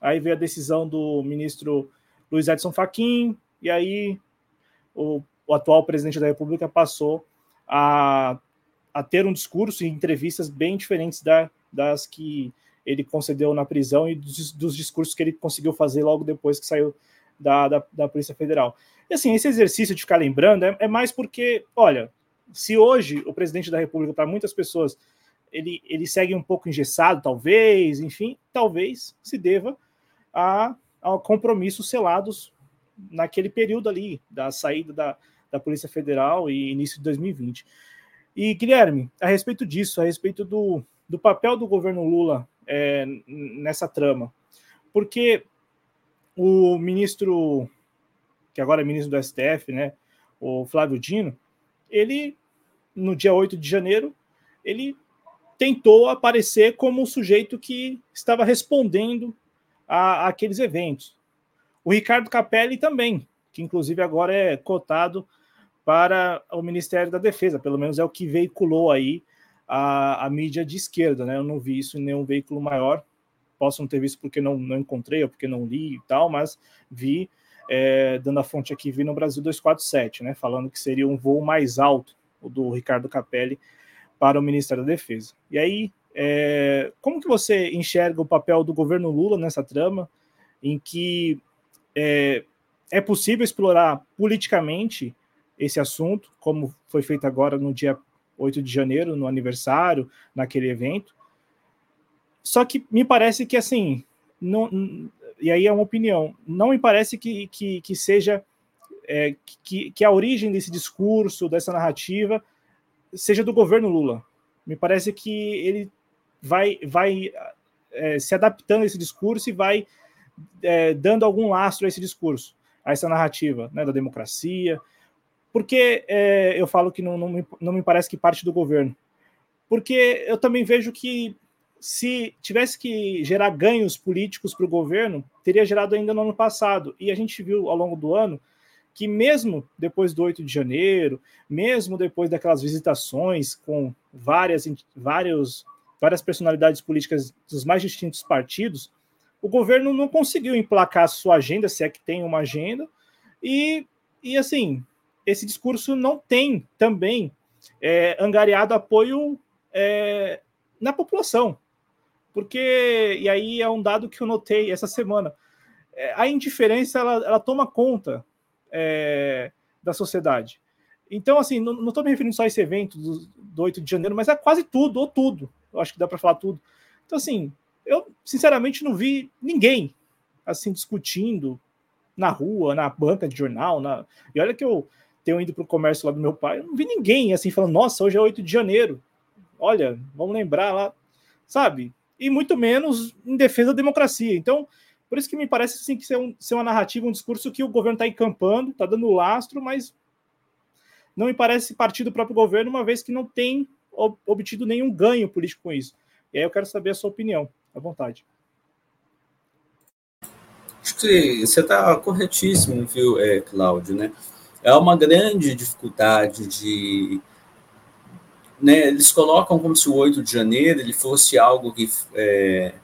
Aí veio a decisão do ministro Luiz Edson Fachin, e aí o, o atual presidente da República passou a, a ter um discurso e entrevistas bem diferentes da, das que ele concedeu na prisão e dos, dos, discursos que ele conseguiu fazer logo depois que saiu da, da, da Polícia Federal. E assim, esse exercício de ficar lembrando é, é mais porque, olha, se hoje o presidente da República, para muitas pessoas, ele, ele segue um pouco engessado, talvez, enfim, talvez se deva a, a compromissos selados naquele período ali, da saída da, da Polícia Federal e início de 2020. E, Guilherme, a respeito disso, a respeito do, do papel do governo Lula é, nessa trama. Porque o ministro, que agora é ministro do STF, né, o Flávio Dino, ele, no dia 8 de janeiro, ele tentou aparecer como o sujeito que estava respondendo a, a aqueles eventos. O Ricardo Capelli também, que inclusive agora é cotado para o Ministério da Defesa, pelo menos é o que veiculou aí a, a mídia de esquerda, né? Eu não vi isso em nenhum veículo maior. Posso não ter visto porque não, não encontrei ou porque não li e tal, mas vi, é, dando a fonte aqui, vi no Brasil 247, né? Falando que seria um voo mais alto, o do Ricardo Capelli, para o Ministério da Defesa. E aí, é, como que você enxerga o papel do governo Lula nessa trama, em que é, é possível explorar politicamente esse assunto, como foi feito agora no dia 8 de janeiro, no aniversário, naquele evento. Só que me parece que, assim, não, e aí é uma opinião, não me parece que, que, que seja é, que, que a origem desse discurso, dessa narrativa, seja do governo Lula. Me parece que ele vai, vai é, se adaptando a esse discurso e vai é, dando algum lastro a esse discurso, a essa narrativa né, da democracia, porque é, eu falo que não, não, me, não me parece que parte do governo? Porque eu também vejo que se tivesse que gerar ganhos políticos para o governo, teria gerado ainda no ano passado. E a gente viu ao longo do ano que, mesmo depois do 8 de janeiro, mesmo depois daquelas visitações com várias, vários, várias personalidades políticas dos mais distintos partidos, o governo não conseguiu emplacar a sua agenda, se é que tem uma agenda, e, e assim, esse discurso não tem também é, angariado apoio é, na população. Porque, e aí é um dado que eu notei essa semana, é, a indiferença ela, ela toma conta é, da sociedade. Então, assim, não estou me referindo só a esse evento do, do 8 de janeiro, mas é quase tudo, ou tudo. Eu acho que dá para falar tudo. Então, assim, eu sinceramente não vi ninguém assim discutindo na rua, na banca de jornal, na... e olha que eu tenho ido para o comércio lá do meu pai, eu não vi ninguém assim falando, nossa, hoje é 8 de janeiro. Olha, vamos lembrar lá, sabe? E muito menos em defesa da democracia. Então, por isso que me parece assim, que ser, um, ser uma narrativa, um discurso que o governo está encampando, está dando lastro, mas não me parece partir do próprio governo, uma vez que não tem obtido nenhum ganho político com isso. E aí eu quero saber a sua opinião, à vontade. Acho que você está corretíssimo, viu, é, Cláudio, né? é uma grande dificuldade de né, eles colocam como se o 8 de janeiro ele fosse algo que é,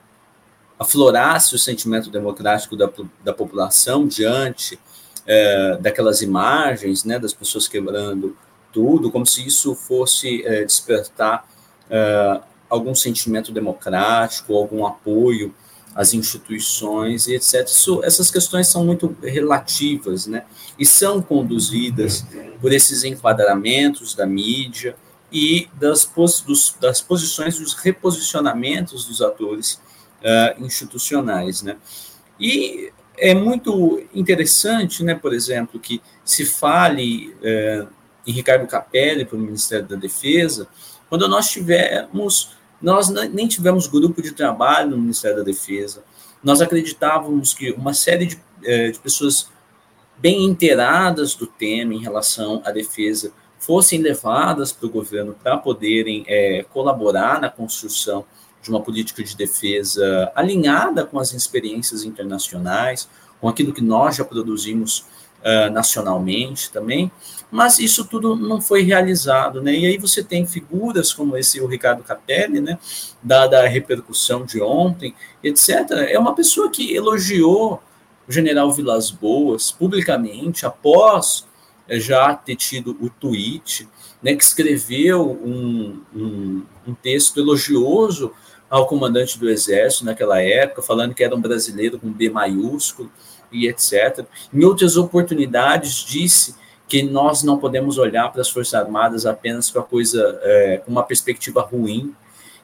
aflorasse o sentimento democrático da, da população diante é, daquelas imagens, né, das pessoas quebrando tudo, como se isso fosse é, despertar é, algum sentimento democrático, algum apoio às instituições e etc. Isso, essas questões são muito relativas, né, e são conduzidas por esses enquadramentos da mídia e das, dos, das posições, dos reposicionamentos dos atores uh, institucionais, né. E é muito interessante, né, por exemplo, que se fale é, em Ricardo Capelli para o Ministério da Defesa, quando nós tivemos, nós nem tivemos grupo de trabalho no Ministério da Defesa, nós acreditávamos que uma série de, é, de pessoas bem inteiradas do tema em relação à defesa fossem levadas para o governo para poderem é, colaborar na construção de uma política de defesa alinhada com as experiências internacionais, com aquilo que nós já produzimos uh, nacionalmente também, mas isso tudo não foi realizado, né? E aí você tem figuras como esse o Ricardo Capelli, né? Dada a repercussão de ontem, etc. É uma pessoa que elogiou o general Vilas Boas publicamente após eh, já ter tido o tweet, né, que escreveu um, um, um texto elogioso ao comandante do Exército naquela época, falando que era um brasileiro com B maiúsculo e etc. Em outras oportunidades, disse que nós não podemos olhar para as Forças Armadas apenas com a coisa, é, com uma perspectiva ruim,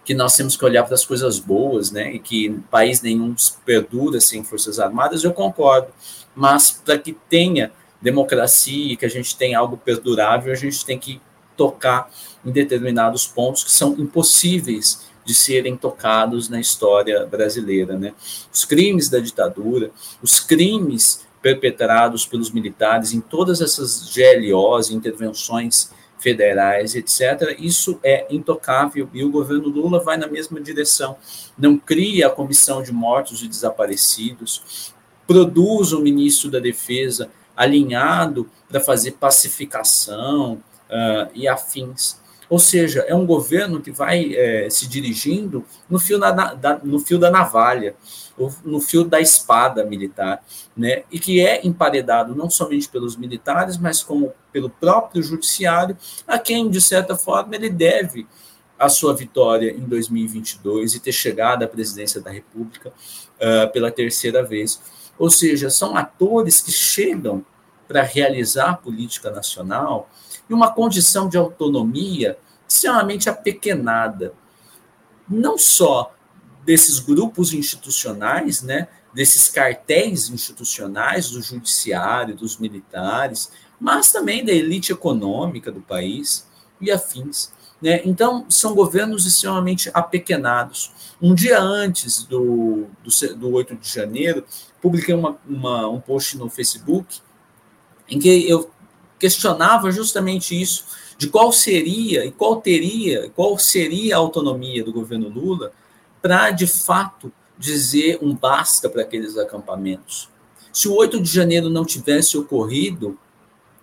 que nós temos que olhar para as coisas boas, né? E que país nenhum perdura sem Forças Armadas, eu concordo. Mas para que tenha democracia e que a gente tenha algo perdurável, a gente tem que tocar em determinados pontos que são impossíveis de serem tocados na história brasileira. Né? Os crimes da ditadura, os crimes perpetrados pelos militares em todas essas GLOs, intervenções federais, etc., isso é intocável e o governo Lula vai na mesma direção. Não cria a comissão de mortos e desaparecidos, produz o ministro da Defesa alinhado para fazer pacificação uh, e afins. Ou seja, é um governo que vai é, se dirigindo no fio, da, da, no fio da navalha, no fio da espada militar, né? e que é emparedado não somente pelos militares, mas como pelo próprio judiciário, a quem, de certa forma, ele deve a sua vitória em 2022 e ter chegado à presidência da República uh, pela terceira vez. Ou seja, são atores que chegam para realizar a política nacional e uma condição de autonomia extremamente apequenada, não só desses grupos institucionais, né, desses cartéis institucionais do judiciário, dos militares, mas também da elite econômica do país e afins. Né? Então, são governos extremamente apequenados. Um dia antes do, do, do 8 de janeiro, publiquei uma, uma, um post no Facebook em que eu questionava justamente isso, de qual seria e qual teria, qual seria a autonomia do governo Lula para, de fato, dizer um basta para aqueles acampamentos. Se o 8 de janeiro não tivesse ocorrido,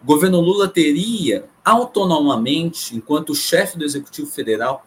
o governo Lula teria autonomamente, enquanto chefe do Executivo Federal,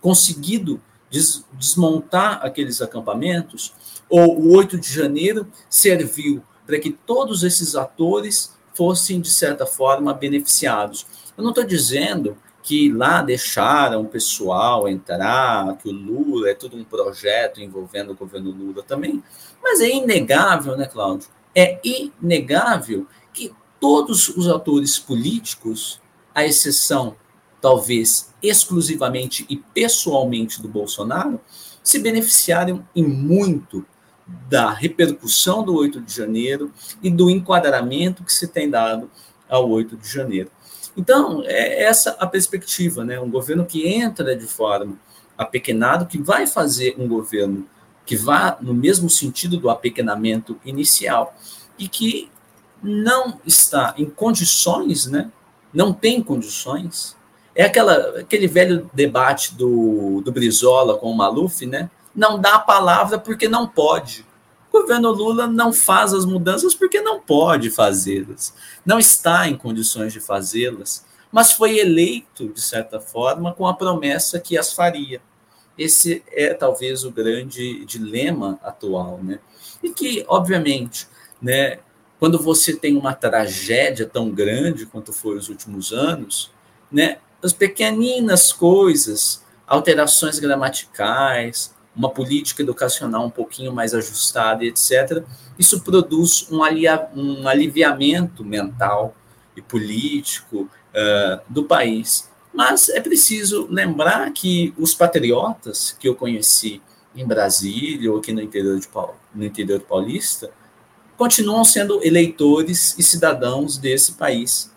conseguido des desmontar aqueles acampamentos, ou o 8 de janeiro serviu para que todos esses atores fossem, de certa forma, beneficiados. Eu não estou dizendo que lá deixaram o pessoal entrar, que o Lula é tudo um projeto envolvendo o governo Lula também, mas é inegável, né, Cláudio? É inegável que todos os atores políticos, à exceção, talvez, exclusivamente e pessoalmente do Bolsonaro, se beneficiaram em muito da repercussão do 8 de janeiro e do enquadramento que se tem dado ao 8 de janeiro. Então, é essa a perspectiva, né? Um governo que entra de forma apequenado, que vai fazer um governo que vá no mesmo sentido do apequenamento inicial e que não está em condições, né? Não tem condições. É aquela, aquele velho debate do, do Brizola com o Maluf, né? não dá a palavra porque não pode. O governo Lula não faz as mudanças porque não pode fazê-las, não está em condições de fazê-las, mas foi eleito, de certa forma, com a promessa que as faria. Esse é talvez o grande dilema atual, né? E que, obviamente, né, quando você tem uma tragédia tão grande quanto foi os últimos anos, né, as pequeninas coisas, alterações gramaticais, uma política educacional um pouquinho mais ajustada, etc., isso produz um, alia, um aliviamento mental e político uh, do país. Mas é preciso lembrar que os patriotas que eu conheci em Brasília ou aqui no interior, de, no interior paulista continuam sendo eleitores e cidadãos desse país.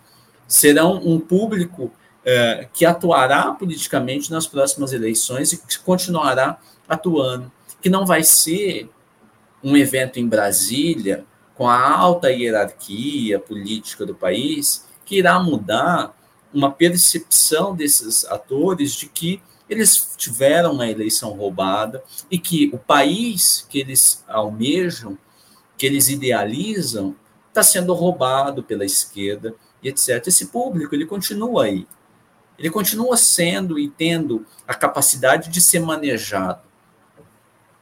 Serão um público uh, que atuará politicamente nas próximas eleições e que continuará atuando, que não vai ser um evento em Brasília com a alta hierarquia política do país que irá mudar uma percepção desses atores de que eles tiveram uma eleição roubada e que o país que eles almejam, que eles idealizam, está sendo roubado pela esquerda e etc. Esse público ele continua aí, ele continua sendo e tendo a capacidade de ser manejado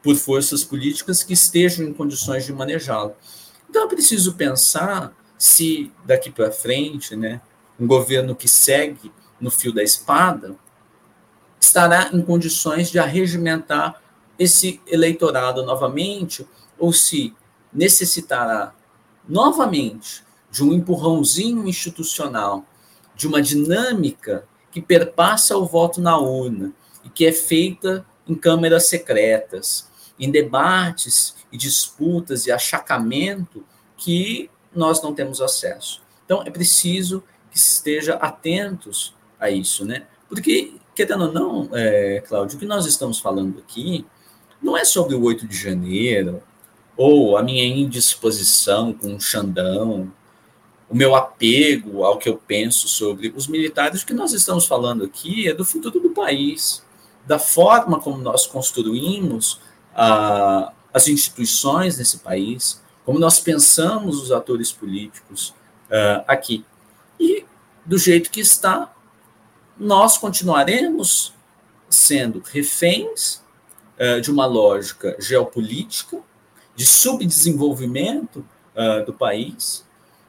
por forças políticas que estejam em condições de manejá-lo. Então é preciso pensar se daqui para frente, né, um governo que segue no fio da espada estará em condições de arregimentar esse eleitorado novamente, ou se necessitará novamente de um empurrãozinho institucional, de uma dinâmica que perpassa o voto na urna e que é feita em câmeras secretas, em debates e disputas e achacamento que nós não temos acesso. Então, é preciso que esteja atentos a isso, né? Porque, querendo ou não, é, Cláudio, o que nós estamos falando aqui não é sobre o 8 de janeiro, ou a minha indisposição com o Xandão, o meu apego ao que eu penso sobre os militares. O que nós estamos falando aqui é do futuro do país, da forma como nós construímos as instituições nesse país, como nós pensamos os atores políticos uh, aqui. E do jeito que está, nós continuaremos sendo reféns uh, de uma lógica geopolítica, de subdesenvolvimento uh, do país,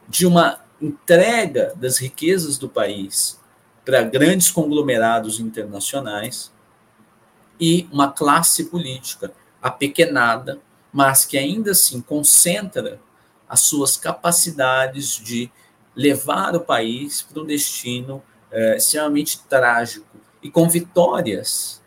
de uma entrega das riquezas do país para grandes conglomerados internacionais e uma classe política apequenada, mas que ainda assim concentra as suas capacidades de levar o país para um destino é, extremamente trágico e com vitórias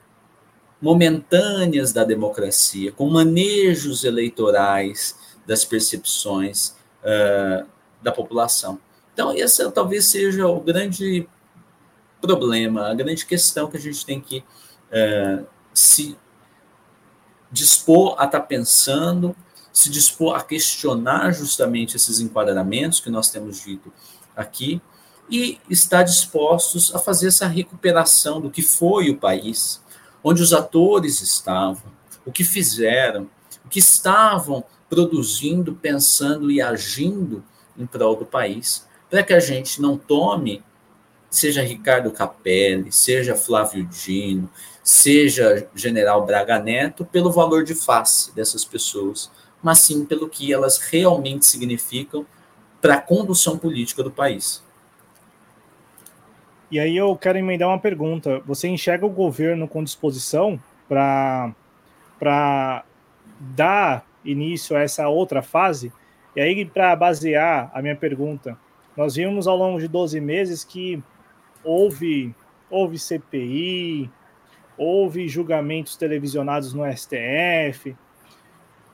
momentâneas da democracia, com manejos eleitorais das percepções uh, da população. Então, esse talvez seja o grande problema, a grande questão que a gente tem que uh, se dispor a estar tá pensando, se dispor a questionar justamente esses enquadramentos que nós temos dito aqui e estar dispostos a fazer essa recuperação do que foi o país, onde os atores estavam, o que fizeram, o que estavam produzindo, pensando e agindo em prol do país, para que a gente não tome, seja Ricardo Capelli, seja Flávio Dino, seja General Braga Neto, pelo valor de face dessas pessoas, mas sim pelo que elas realmente significam para a condução política do país. E aí eu quero emendar uma pergunta. Você enxerga o governo com disposição para dar início a essa outra fase? E aí, para basear a minha pergunta, nós vimos ao longo de 12 meses que houve, houve CPI, houve julgamentos televisionados no STF.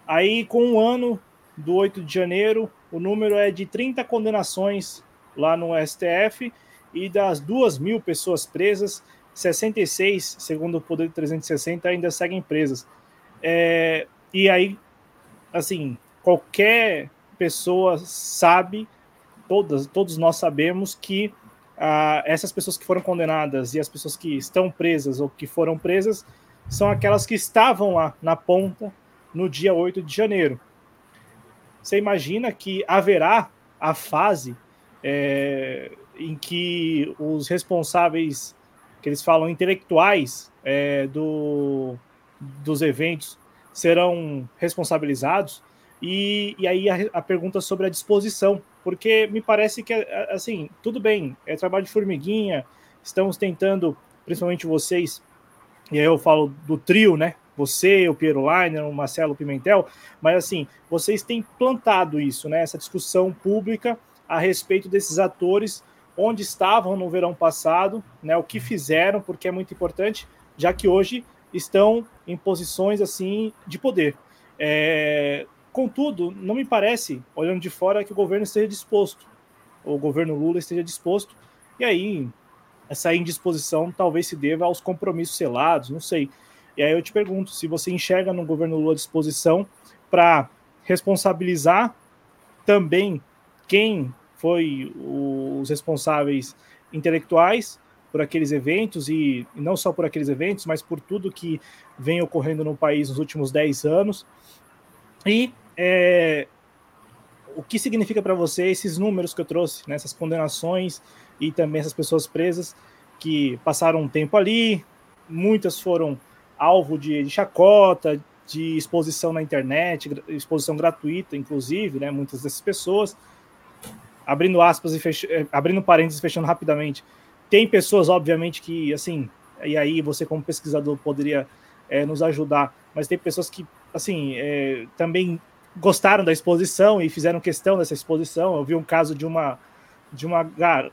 Aí, com um ano do 8 de janeiro, o número é de 30 condenações lá no STF e das 2 mil pessoas presas, 66, segundo o Poder 360, ainda seguem presas. É, e aí, assim, qualquer pessoa sabe, todas, todos nós sabemos que ah, essas pessoas que foram condenadas e as pessoas que estão presas ou que foram presas são aquelas que estavam lá na ponta no dia 8 de janeiro. Você imagina que haverá a fase é, em que os responsáveis, que eles falam intelectuais é, do, dos eventos, serão responsabilizados. E, e aí a, a, pergunta sobre a disposição, porque me parece que, assim, tudo bem, é trabalho de formiguinha, estamos tentando, principalmente vocês, e aí eu falo do trio, né? Você, o Piero Leiner, o Marcelo Pimentel, mas assim, vocês têm plantado isso, né? Essa discussão pública a respeito desses atores, onde estavam no verão passado, né? O que fizeram, porque é muito importante, já que hoje estão em posições assim de poder. É, contudo, não me parece, olhando de fora, que o governo esteja disposto, o governo Lula esteja disposto, e aí essa indisposição talvez se deva aos compromissos selados, não sei. E aí eu te pergunto se você enxerga no governo Lula disposição para responsabilizar também quem foi os responsáveis intelectuais por aqueles eventos e, não só por aqueles eventos, mas por tudo que vem ocorrendo no país nos últimos 10 anos. E é, o que significa para você esses números que eu trouxe, né, essas condenações e também essas pessoas presas que passaram um tempo ali, muitas foram alvo de, de chacota, de exposição na internet, exposição gratuita, inclusive, né, muitas dessas pessoas. Abrindo aspas e fech... Eh, abrindo parênteses, fechando rapidamente. Tem pessoas, obviamente, que, assim, e aí você, como pesquisador, poderia é, nos ajudar, mas tem pessoas que, assim, é, também gostaram da exposição e fizeram questão dessa exposição. Eu vi um caso de uma de uma,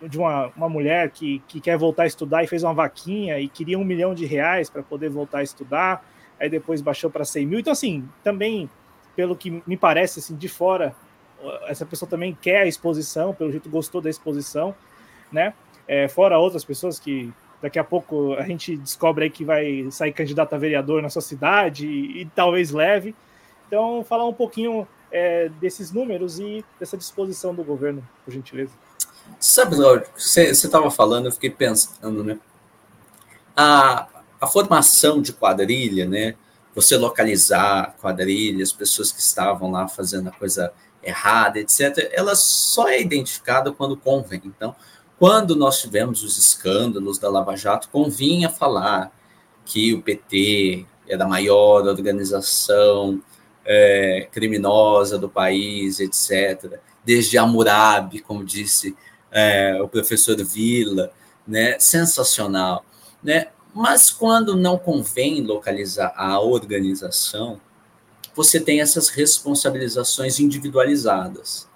de uma, uma mulher que, que quer voltar a estudar e fez uma vaquinha e queria um milhão de reais para poder voltar a estudar, aí depois baixou para 100 mil. Então, assim, também, pelo que me parece, assim, de fora, essa pessoa também quer a exposição, pelo jeito gostou da exposição, né? É, fora outras pessoas que daqui a pouco a gente descobre aí que vai sair candidato a vereador na sua cidade e, e talvez leve. Então, falar um pouquinho é, desses números e dessa disposição do governo, por gentileza. Sabe, Lauro, você estava falando, eu fiquei pensando, né? A, a formação de quadrilha, né? Você localizar quadrilha, as pessoas que estavam lá fazendo a coisa errada, etc., ela só é identificada quando convém. Então, quando nós tivemos os escândalos da Lava Jato, convinha falar que o PT era a maior organização é, criminosa do país, etc., desde Hammurabi, como disse é, o professor Vila, né? sensacional. Né? Mas quando não convém localizar a organização, você tem essas responsabilizações individualizadas.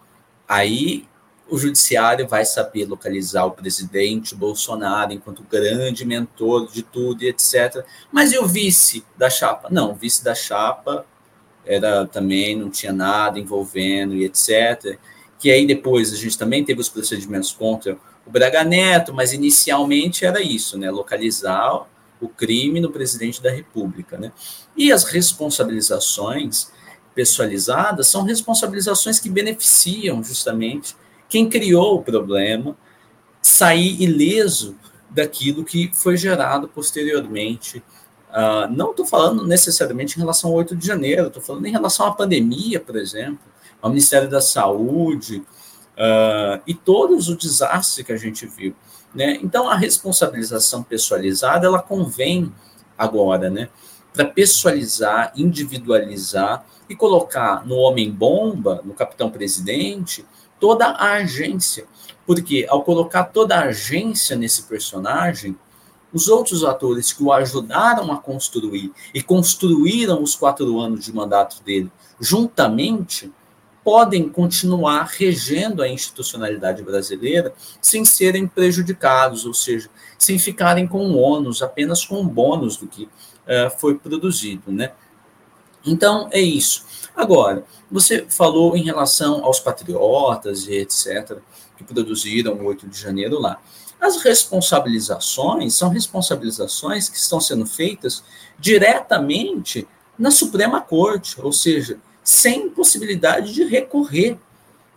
Aí o judiciário vai saber localizar o presidente Bolsonaro enquanto grande mentor de tudo e etc. Mas e o vice da chapa? Não, o vice da chapa era também não tinha nada envolvendo e etc que aí depois a gente também teve os procedimentos contra o Braga Neto, mas inicialmente era isso, né, localizar o crime no presidente da República, né? E as responsabilizações pessoalizadas são responsabilizações que beneficiam justamente quem criou o problema sair ileso daquilo que foi gerado posteriormente. Uh, não estou falando necessariamente em relação ao 8 de janeiro, estou falando em relação à pandemia, por exemplo ao Ministério da Saúde uh, e todos o desastre que a gente viu. Né? Então, a responsabilização pessoalizada, ela convém agora, né? Para pessoalizar, individualizar e colocar no homem-bomba, no capitão-presidente, toda a agência. Porque ao colocar toda a agência nesse personagem, os outros atores que o ajudaram a construir e construíram os quatro anos de mandato dele juntamente, podem continuar regendo a institucionalidade brasileira sem serem prejudicados, ou seja, sem ficarem com ônus, apenas com bônus do que uh, foi produzido, né? Então, é isso. Agora, você falou em relação aos patriotas e etc., que produziram o 8 de janeiro lá. As responsabilizações são responsabilizações que estão sendo feitas diretamente na Suprema Corte, ou seja, sem possibilidade de recorrer.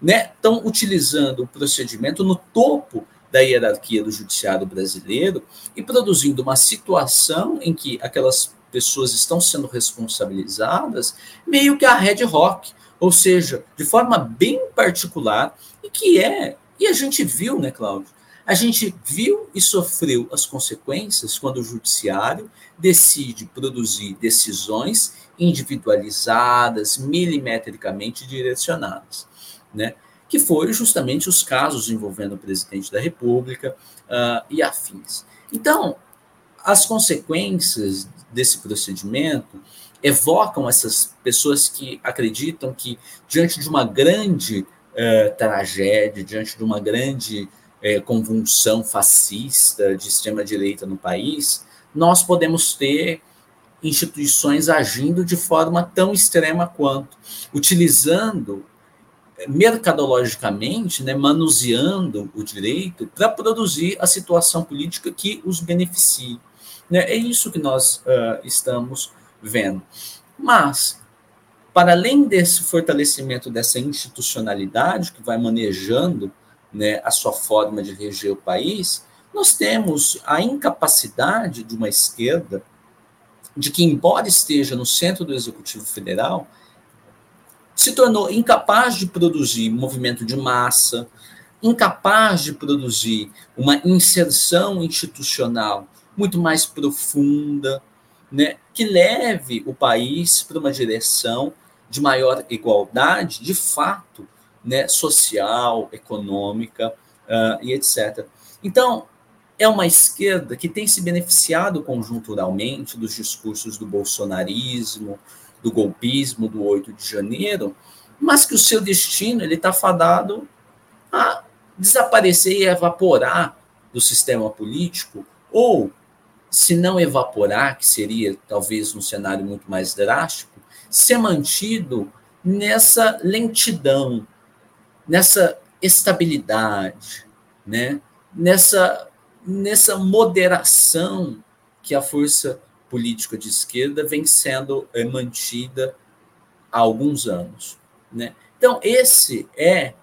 Né? Estão utilizando o procedimento no topo da hierarquia do judiciário brasileiro e produzindo uma situação em que aquelas pessoas estão sendo responsabilizadas meio que a Red Rock, ou seja, de forma bem particular, e que é, e a gente viu, né, Cláudio, A gente viu e sofreu as consequências quando o judiciário decide produzir decisões individualizadas, milimetricamente direcionadas, né? que foi justamente os casos envolvendo o presidente da República uh, e afins. Então, as consequências desse procedimento evocam essas pessoas que acreditam que, diante de uma grande uh, tragédia, diante de uma grande uh, convulsão fascista de extrema-direita no país, nós podemos ter instituições agindo de forma tão extrema quanto, utilizando mercadologicamente, né, manuseando o direito para produzir a situação política que os beneficie. Né? É isso que nós uh, estamos vendo. Mas, para além desse fortalecimento dessa institucionalidade que vai manejando né, a sua forma de reger o país, nós temos a incapacidade de uma esquerda de que, embora esteja no centro do Executivo Federal, se tornou incapaz de produzir movimento de massa, incapaz de produzir uma inserção institucional muito mais profunda, né, que leve o país para uma direção de maior igualdade, de fato, né, social, econômica uh, e etc. Então, é uma esquerda que tem se beneficiado conjunturalmente dos discursos do bolsonarismo, do golpismo do 8 de janeiro, mas que o seu destino ele está fadado a desaparecer e evaporar do sistema político, ou, se não evaporar, que seria talvez um cenário muito mais drástico, ser mantido nessa lentidão, nessa estabilidade, né? nessa, nessa moderação que a força política de esquerda vem sendo é, mantida há alguns anos. Né? Então, esse é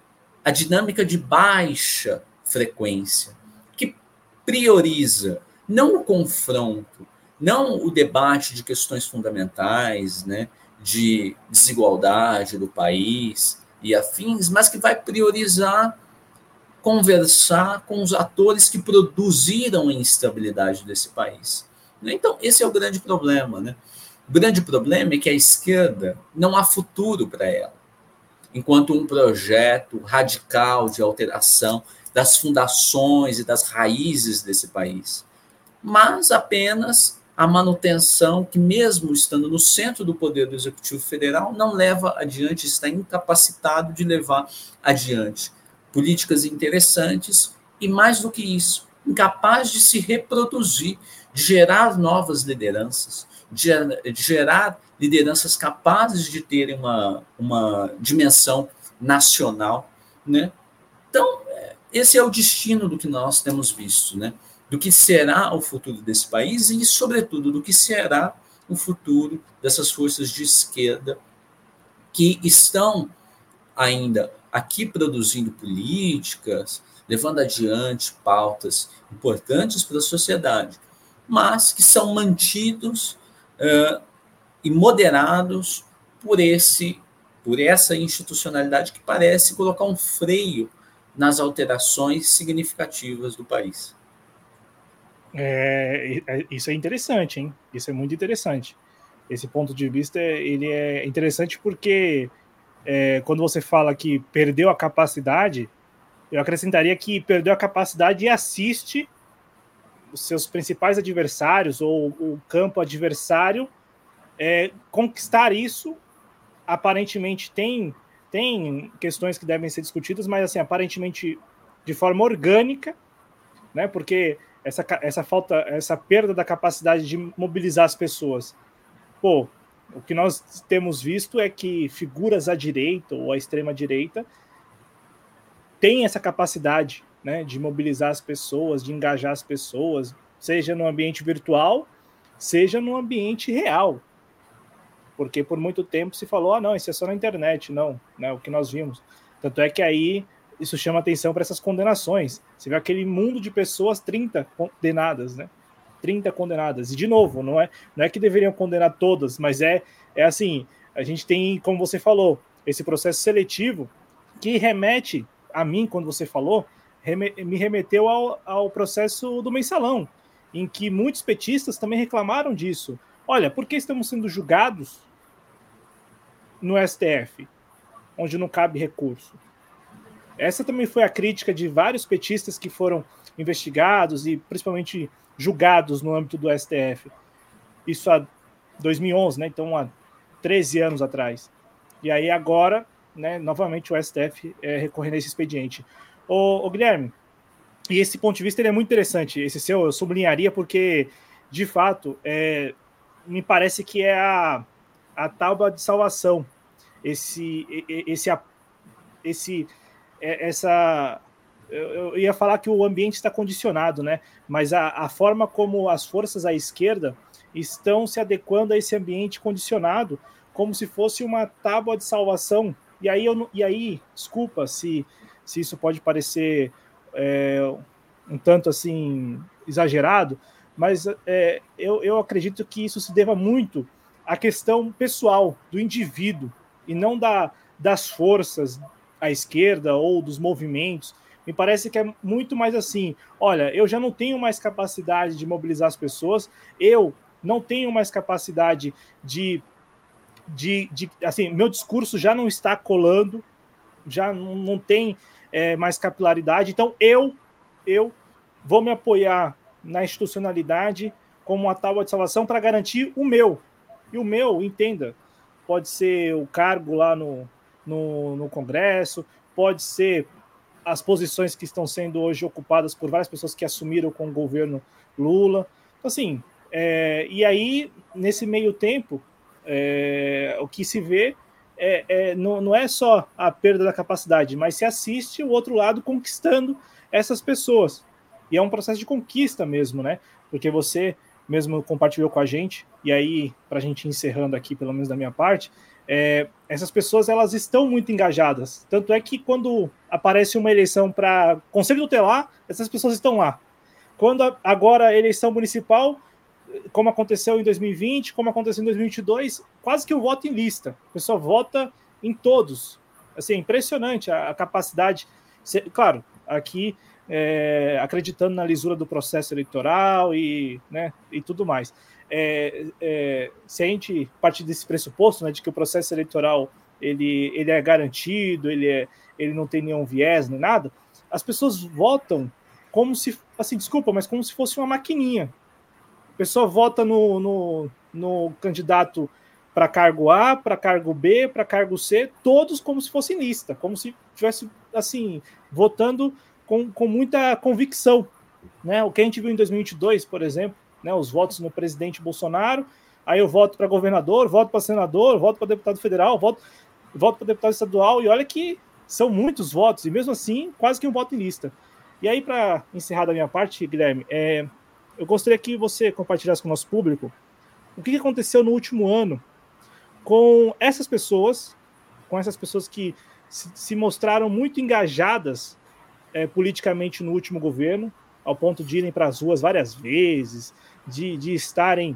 a dinâmica de baixa frequência, que prioriza não o confronto, não o debate de questões fundamentais, né, de desigualdade do país e afins, mas que vai priorizar conversar com os atores que produziram a instabilidade desse país. Né? Então, esse é o grande problema. Né? O grande problema é que a esquerda não há futuro para ela, enquanto um projeto radical de alteração das fundações e das raízes desse país, mas apenas a manutenção que, mesmo estando no centro do poder do Executivo Federal, não leva adiante, está incapacitado de levar adiante políticas interessantes e, mais do que isso, incapaz de se reproduzir de gerar novas lideranças, de, de gerar lideranças capazes de terem uma, uma dimensão nacional, né? Então, esse é o destino do que nós temos visto, né? Do que será o futuro desse país e, sobretudo, do que será o futuro dessas forças de esquerda que estão ainda aqui produzindo políticas, levando adiante pautas importantes para a sociedade, mas que são mantidos uh, e moderados por esse por essa institucionalidade que parece colocar um freio nas alterações significativas do país. É, é, isso é interessante, hein? Isso é muito interessante. Esse ponto de vista ele é interessante porque é, quando você fala que perdeu a capacidade, eu acrescentaria que perdeu a capacidade e assiste os seus principais adversários ou o campo adversário é, conquistar isso aparentemente tem tem questões que devem ser discutidas, mas assim aparentemente de forma orgânica, né? Porque essa, essa falta, essa perda da capacidade de mobilizar as pessoas, pô, o que nós temos visto é que figuras à direita ou à extrema direita têm essa capacidade né, de mobilizar as pessoas, de engajar as pessoas, seja no ambiente virtual, seja no ambiente real. Porque por muito tempo se falou, ah, não, isso é só na internet, não, né, o que nós vimos. Tanto é que aí isso chama atenção para essas condenações. Você vê aquele mundo de pessoas, 30 condenadas, né? 30 condenadas. E de novo, não é, não é que deveriam condenar todas, mas é, é assim, a gente tem, como você falou, esse processo seletivo que remete a mim, quando você falou, me remeteu ao, ao processo do mensalão, em que muitos petistas também reclamaram disso. Olha, por que estamos sendo julgados no STF, onde não cabe recurso? Essa também foi a crítica de vários petistas que foram investigados e principalmente julgados no âmbito do STF. Isso há 2011, né? Então há 13 anos atrás. E aí agora, né, novamente o STF é recorrendo a esse expediente. Ô, Guilherme, e esse ponto de vista é muito interessante. Esse seu eu sublinharia porque, de fato, é, me parece que é a, a tábua de salvação. Esse, esse, esse, essa. Eu ia falar que o ambiente está condicionado, né? Mas a, a forma como as forças à esquerda estão se adequando a esse ambiente condicionado, como se fosse uma tábua de salvação. E aí, eu, e aí desculpa se, se isso pode parecer é, um tanto assim exagerado, mas é, eu, eu acredito que isso se deva muito à questão pessoal do indivíduo e não da, das forças à esquerda ou dos movimentos. Me parece que é muito mais assim: olha, eu já não tenho mais capacidade de mobilizar as pessoas, eu não tenho mais capacidade de, de, de assim, meu discurso já não está colando, já não, tem é, mais capilaridade, então eu, eu vou me apoiar na institucionalidade como uma tábua de salvação para garantir o meu. E o meu, entenda, pode ser o cargo lá no, no, no Congresso, pode ser as posições que estão sendo hoje ocupadas por várias pessoas que assumiram com o governo Lula. Então, assim, é, e aí, nesse meio tempo, é, o que se vê é, é, não, não é só a perda da capacidade, mas se assiste o outro lado conquistando essas pessoas. E é um processo de conquista mesmo, né? Porque você mesmo compartilhou com a gente, e aí, para a gente encerrando aqui, pelo menos da minha parte, é, essas pessoas elas estão muito engajadas. Tanto é que quando aparece uma eleição para Conselho Tutelar, essas pessoas estão lá. Quando agora a eleição municipal, como aconteceu em 2020, como aconteceu em 2022, quase que o voto em lista. A pessoa vota em todos. Assim, é impressionante a, a capacidade. Claro, aqui é, acreditando na lisura do processo eleitoral e, né, e tudo mais. É, é, se a gente partir desse pressuposto né, de que o processo eleitoral ele, ele é garantido, ele, é, ele não tem nenhum viés nem nada, as pessoas votam como se, assim, desculpa, mas como se fosse uma maquininha. A pessoa vota no, no, no candidato para cargo A, para cargo B, para cargo C, todos como se fosse lista, como se tivesse assim votando com, com muita convicção. Né? O que a gente viu em 2022, por exemplo, né? os votos no presidente Bolsonaro, aí eu voto para governador, voto para senador, voto para deputado federal, voto, voto para deputado estadual, e olha que são muitos votos, e mesmo assim, quase que um voto em lista. E aí, para encerrar da minha parte, Guilherme, é, eu gostaria que você compartilhasse com o nosso público o que aconteceu no último ano com essas pessoas, com essas pessoas que se, se mostraram muito engajadas é, politicamente no último governo, ao ponto de irem para as ruas várias vezes, de, de estarem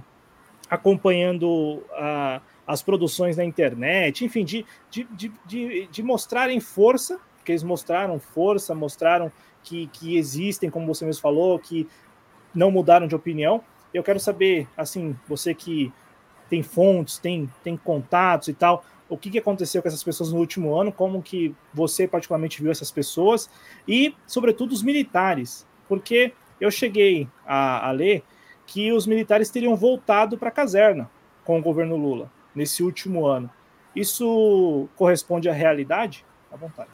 acompanhando a, as produções na internet, enfim, de, de, de, de, mostrarem força, que eles mostraram força, mostraram que, que existem, como você mesmo falou, que não mudaram de opinião. Eu quero saber, assim, você que tem fontes, tem, tem contatos e tal, o que, que aconteceu com essas pessoas no último ano, como que você particularmente viu essas pessoas e, sobretudo, os militares, porque eu cheguei a, a ler que os militares teriam voltado para a caserna com o governo Lula nesse último ano. Isso corresponde à realidade? À vontade.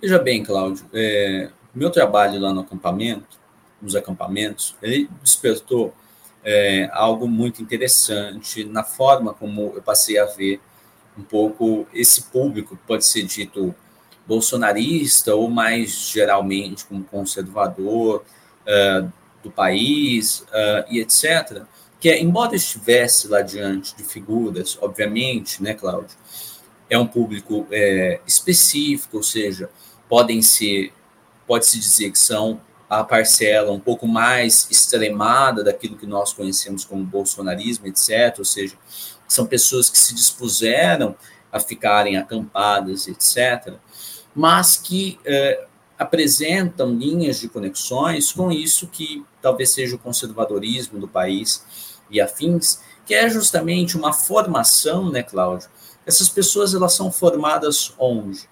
Veja bem, Cláudio, é, meu trabalho lá no acampamento, nos acampamentos, ele despertou é, algo muito interessante na forma como eu passei a ver um pouco esse público, pode ser dito bolsonarista ou mais geralmente como conservador uh, do país uh, e etc., que é, embora estivesse lá diante de figuras, obviamente, né, Cláudio, é um público é, específico, ou seja, podem ser, pode-se dizer que são a parcela um pouco mais extremada daquilo que nós conhecemos como bolsonarismo, etc. Ou seja, são pessoas que se dispuseram a ficarem acampadas, etc. Mas que, é, apresentam linhas de conexões com isso que talvez seja o conservadorismo do país e afins, que é justamente uma formação, né, Cláudio? Essas pessoas elas são formadas onde?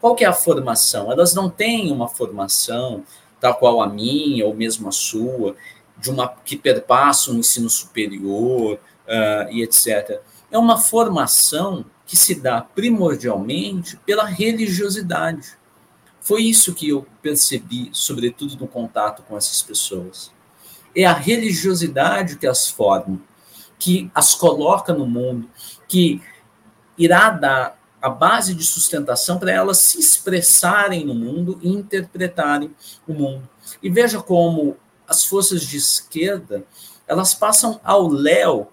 Qual que é a formação? Elas não têm uma formação tal qual a minha ou mesmo a sua, de uma que perpassa um ensino superior uh, e etc. É uma formação que se dá primordialmente pela religiosidade. Foi isso que eu percebi, sobretudo no contato com essas pessoas. É a religiosidade que as forma, que as coloca no mundo, que irá dar a base de sustentação para elas se expressarem no mundo e interpretarem o mundo. E veja como as forças de esquerda, elas passam ao léu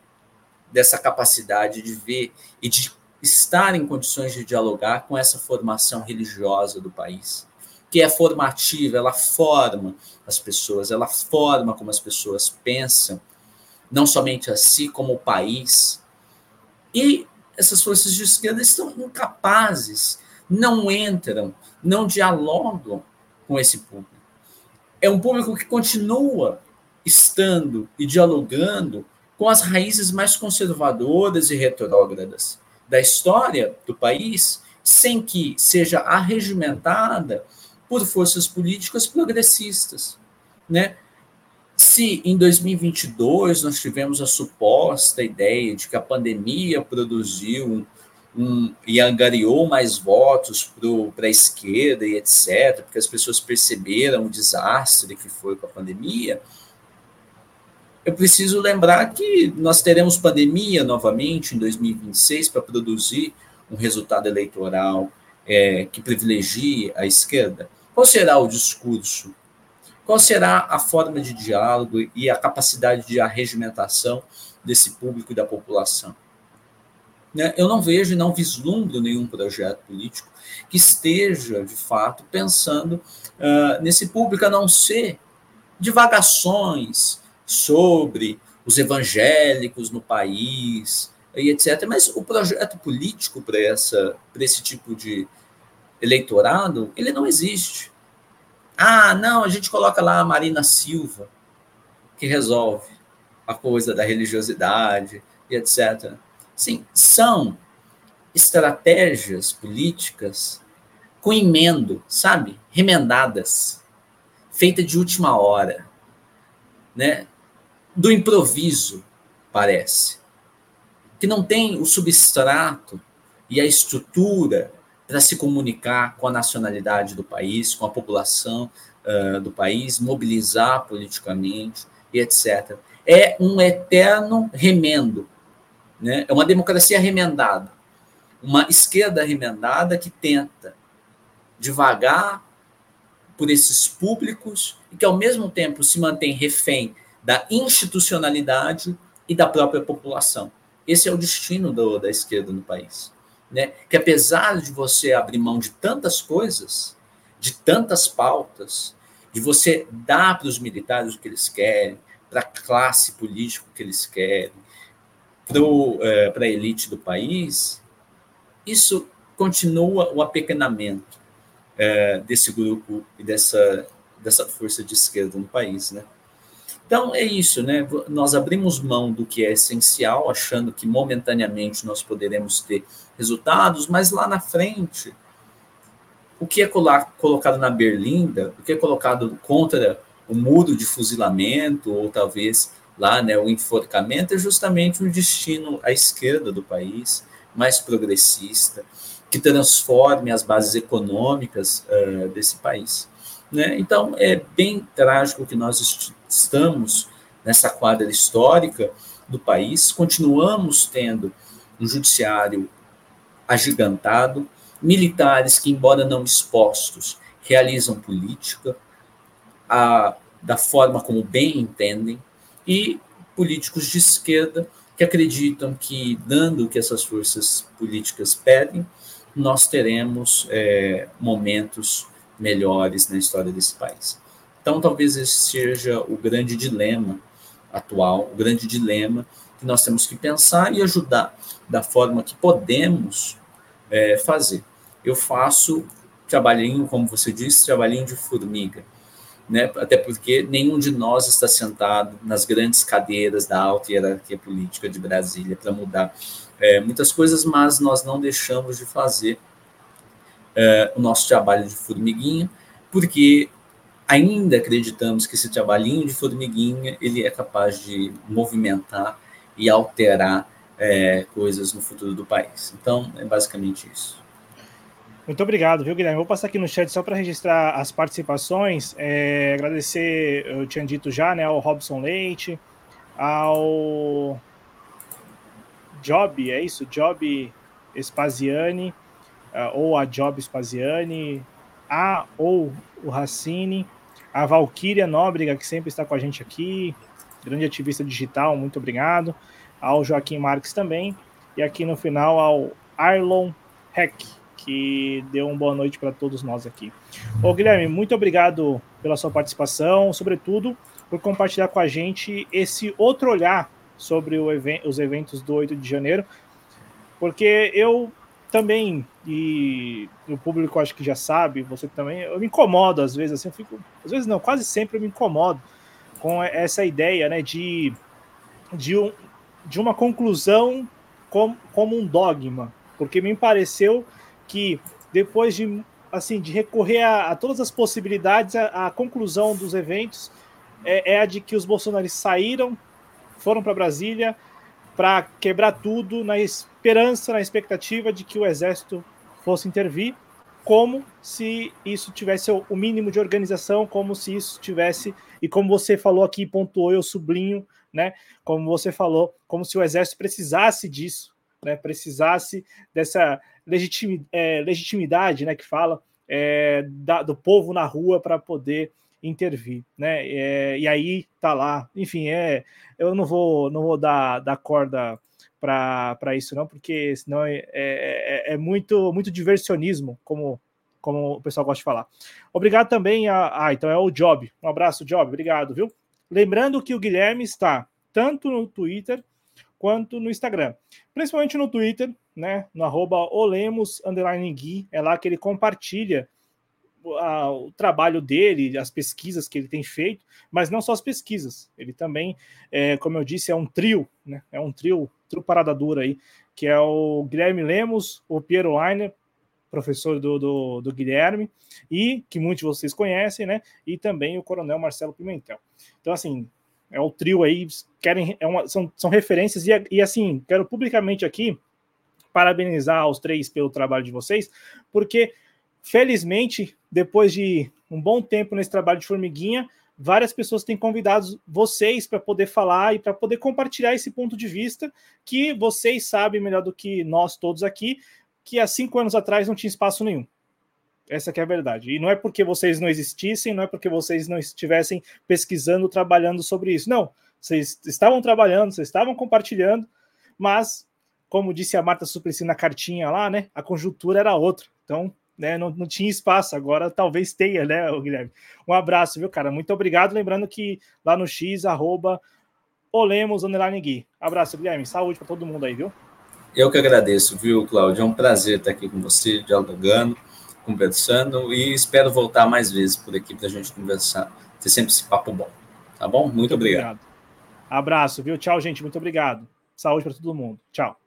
dessa capacidade de ver e de estar em condições de dialogar com essa formação religiosa do país, que é formativa, ela forma as pessoas, ela forma como as pessoas pensam, não somente a si, como o país. E essas forças de esquerda estão incapazes, não entram, não dialogam com esse público. É um público que continua estando e dialogando com as raízes mais conservadoras e retrógradas da história do país, sem que seja arregimentada por forças políticas progressistas, né? Se em 2022 nós tivemos a suposta ideia de que a pandemia produziu um, e angariou mais votos para a esquerda e etc., porque as pessoas perceberam o desastre que foi com a pandemia, eu preciso lembrar que nós teremos pandemia novamente em 2026 para produzir um resultado eleitoral é, que privilegie a esquerda. Qual será o discurso qual será a forma de diálogo e a capacidade de arregimentação desse público e da população? Né? Eu não vejo e não vislumbro nenhum projeto político que esteja, de fato, pensando nesse público, a não ser divagações sobre os evangélicos no país e etc. Mas o projeto político para esse tipo de eleitorado, ele não existe. Ah, não, a gente coloca lá a Marina Silva, que resolve a coisa da religiosidade e etc. Sim, são estratégias políticas com emendo, sabe? Remendadas, feita de última hora, né? Do improviso, parece. Que não tem o substrato e a estrutura para se comunicar com a nacionalidade do país, com a população uh, do país, mobilizar politicamente e etc. É um eterno remendo, né? é uma democracia remendada, uma esquerda remendada que tenta devagar por esses públicos e que, ao mesmo tempo, se mantém refém da institucionalidade e da própria população. Esse é o destino do, da esquerda no país né? Que apesar de você abrir mão de tantas coisas, de tantas pautas, de você dar para os militares o que eles querem, para a classe política o que eles querem, para é, a elite do país, isso continua o apequenamento é, desse grupo e dessa, dessa força de esquerda no país, né? Então é isso, né? Nós abrimos mão do que é essencial, achando que momentaneamente nós poderemos ter resultados, mas lá na frente, o que é colocado na berlinda, o que é colocado contra o muro de fuzilamento, ou talvez lá né, o enforcamento, é justamente um destino à esquerda do país, mais progressista, que transforme as bases econômicas uh, desse país. Né? Então, é bem trágico que nós estamos nessa quadra histórica do país, continuamos tendo um judiciário agigantado, militares que, embora não expostos, realizam política a, da forma como bem entendem, e políticos de esquerda que acreditam que, dando o que essas forças políticas pedem, nós teremos é, momentos melhores na história desse país. Então, talvez esse seja o grande dilema atual, o grande dilema que nós temos que pensar e ajudar da forma que podemos é, fazer. Eu faço trabalhinho, como você disse, trabalhinho de formiga. Né? Até porque nenhum de nós está sentado nas grandes cadeiras da alta hierarquia política de Brasília para mudar é, muitas coisas, mas nós não deixamos de fazer é, o nosso trabalho de formiguinha, porque ainda acreditamos que esse trabalhinho de formiguinha ele é capaz de movimentar e alterar é, coisas no futuro do país. Então, é basicamente isso. Muito obrigado, viu, Guilherme? Vou passar aqui no chat só para registrar as participações. É, agradecer, eu tinha dito já, né, ao Robson Leite, ao Job, é isso? Job Spaziani, uh, ou a Job Spaziani, a ou o Racine, a Valquíria Nóbrega, que sempre está com a gente aqui, grande ativista digital, muito obrigado, ao Joaquim Marques também, e aqui no final ao Arlon Heck, que deu uma boa noite para todos nós aqui. Ô Guilherme, muito obrigado pela sua participação, sobretudo por compartilhar com a gente esse outro olhar sobre even os eventos do 8 de janeiro, porque eu também, e o público acho que já sabe, você também, eu me incomodo às vezes, assim, eu fico, às vezes não, quase sempre eu me incomodo com essa ideia, né, de, de, um, de uma conclusão como, como um dogma, porque me pareceu que depois de assim de recorrer a, a todas as possibilidades, a, a, conclusão dos eventos é, é, a de que os bolsonaristas saíram, foram para Brasília para quebrar tudo na esperança, na expectativa de que o exército fosse intervir, como se isso tivesse o mínimo de organização, como se isso tivesse e como você falou aqui, pontuou, eu sublinho, né? Como você falou, como se o exército precisasse disso, né? Precisasse dessa legitim, é, legitimidade, né, que fala, é, da, do povo na rua para poder intervir, né? É, e aí tá lá, enfim, é, eu não vou não vou dar, dar corda para isso não, porque senão é, é, é, é, muito muito diversionismo, como como o pessoal gosta de falar. Obrigado também a, ah, então é o Job. Um abraço, Job. Obrigado, viu? Lembrando que o Guilherme está tanto no Twitter quanto no Instagram. Principalmente no Twitter, né? No arroba Olemos Gui, é lá que ele compartilha a, o trabalho dele, as pesquisas que ele tem feito, mas não só as pesquisas. Ele também, é, como eu disse, é um trio, né? É um trio, trio parada dura aí, que é o Guilherme Lemos, o Piero Leiner, professor do, do, do, Guilherme, e que muitos de vocês conhecem, né? E também o Coronel Marcelo Pimentel. Então, assim, é o trio aí, querem, é uma, são, são referências, e, e assim, quero publicamente aqui parabenizar os três pelo trabalho de vocês, porque felizmente, depois de um bom tempo nesse trabalho de formiguinha, várias pessoas têm convidado vocês para poder falar e para poder compartilhar esse ponto de vista que vocês sabem melhor do que nós todos aqui, que há cinco anos atrás não tinha espaço nenhum. Essa é a verdade. E não é porque vocês não existissem, não é porque vocês não estivessem pesquisando, trabalhando sobre isso. Não, vocês estavam trabalhando, vocês estavam compartilhando, mas, como disse a Marta Suplicy na cartinha lá, né, a conjuntura era outra. Então, né, não, não tinha espaço, agora talvez tenha, né, Guilherme? Um abraço, viu, cara? Muito obrigado. Lembrando que lá no X, arroba Olemos Underline Gui. Abraço, Guilherme. Saúde para todo mundo aí, viu? Eu que agradeço, viu, Cláudio? É um prazer estar aqui com você, dialogando conversando e espero voltar mais vezes por aqui para a gente conversar, ter sempre esse papo bom. Tá bom? Muito, Muito obrigado. obrigado. Abraço, viu? Tchau, gente. Muito obrigado. Saúde para todo mundo. Tchau.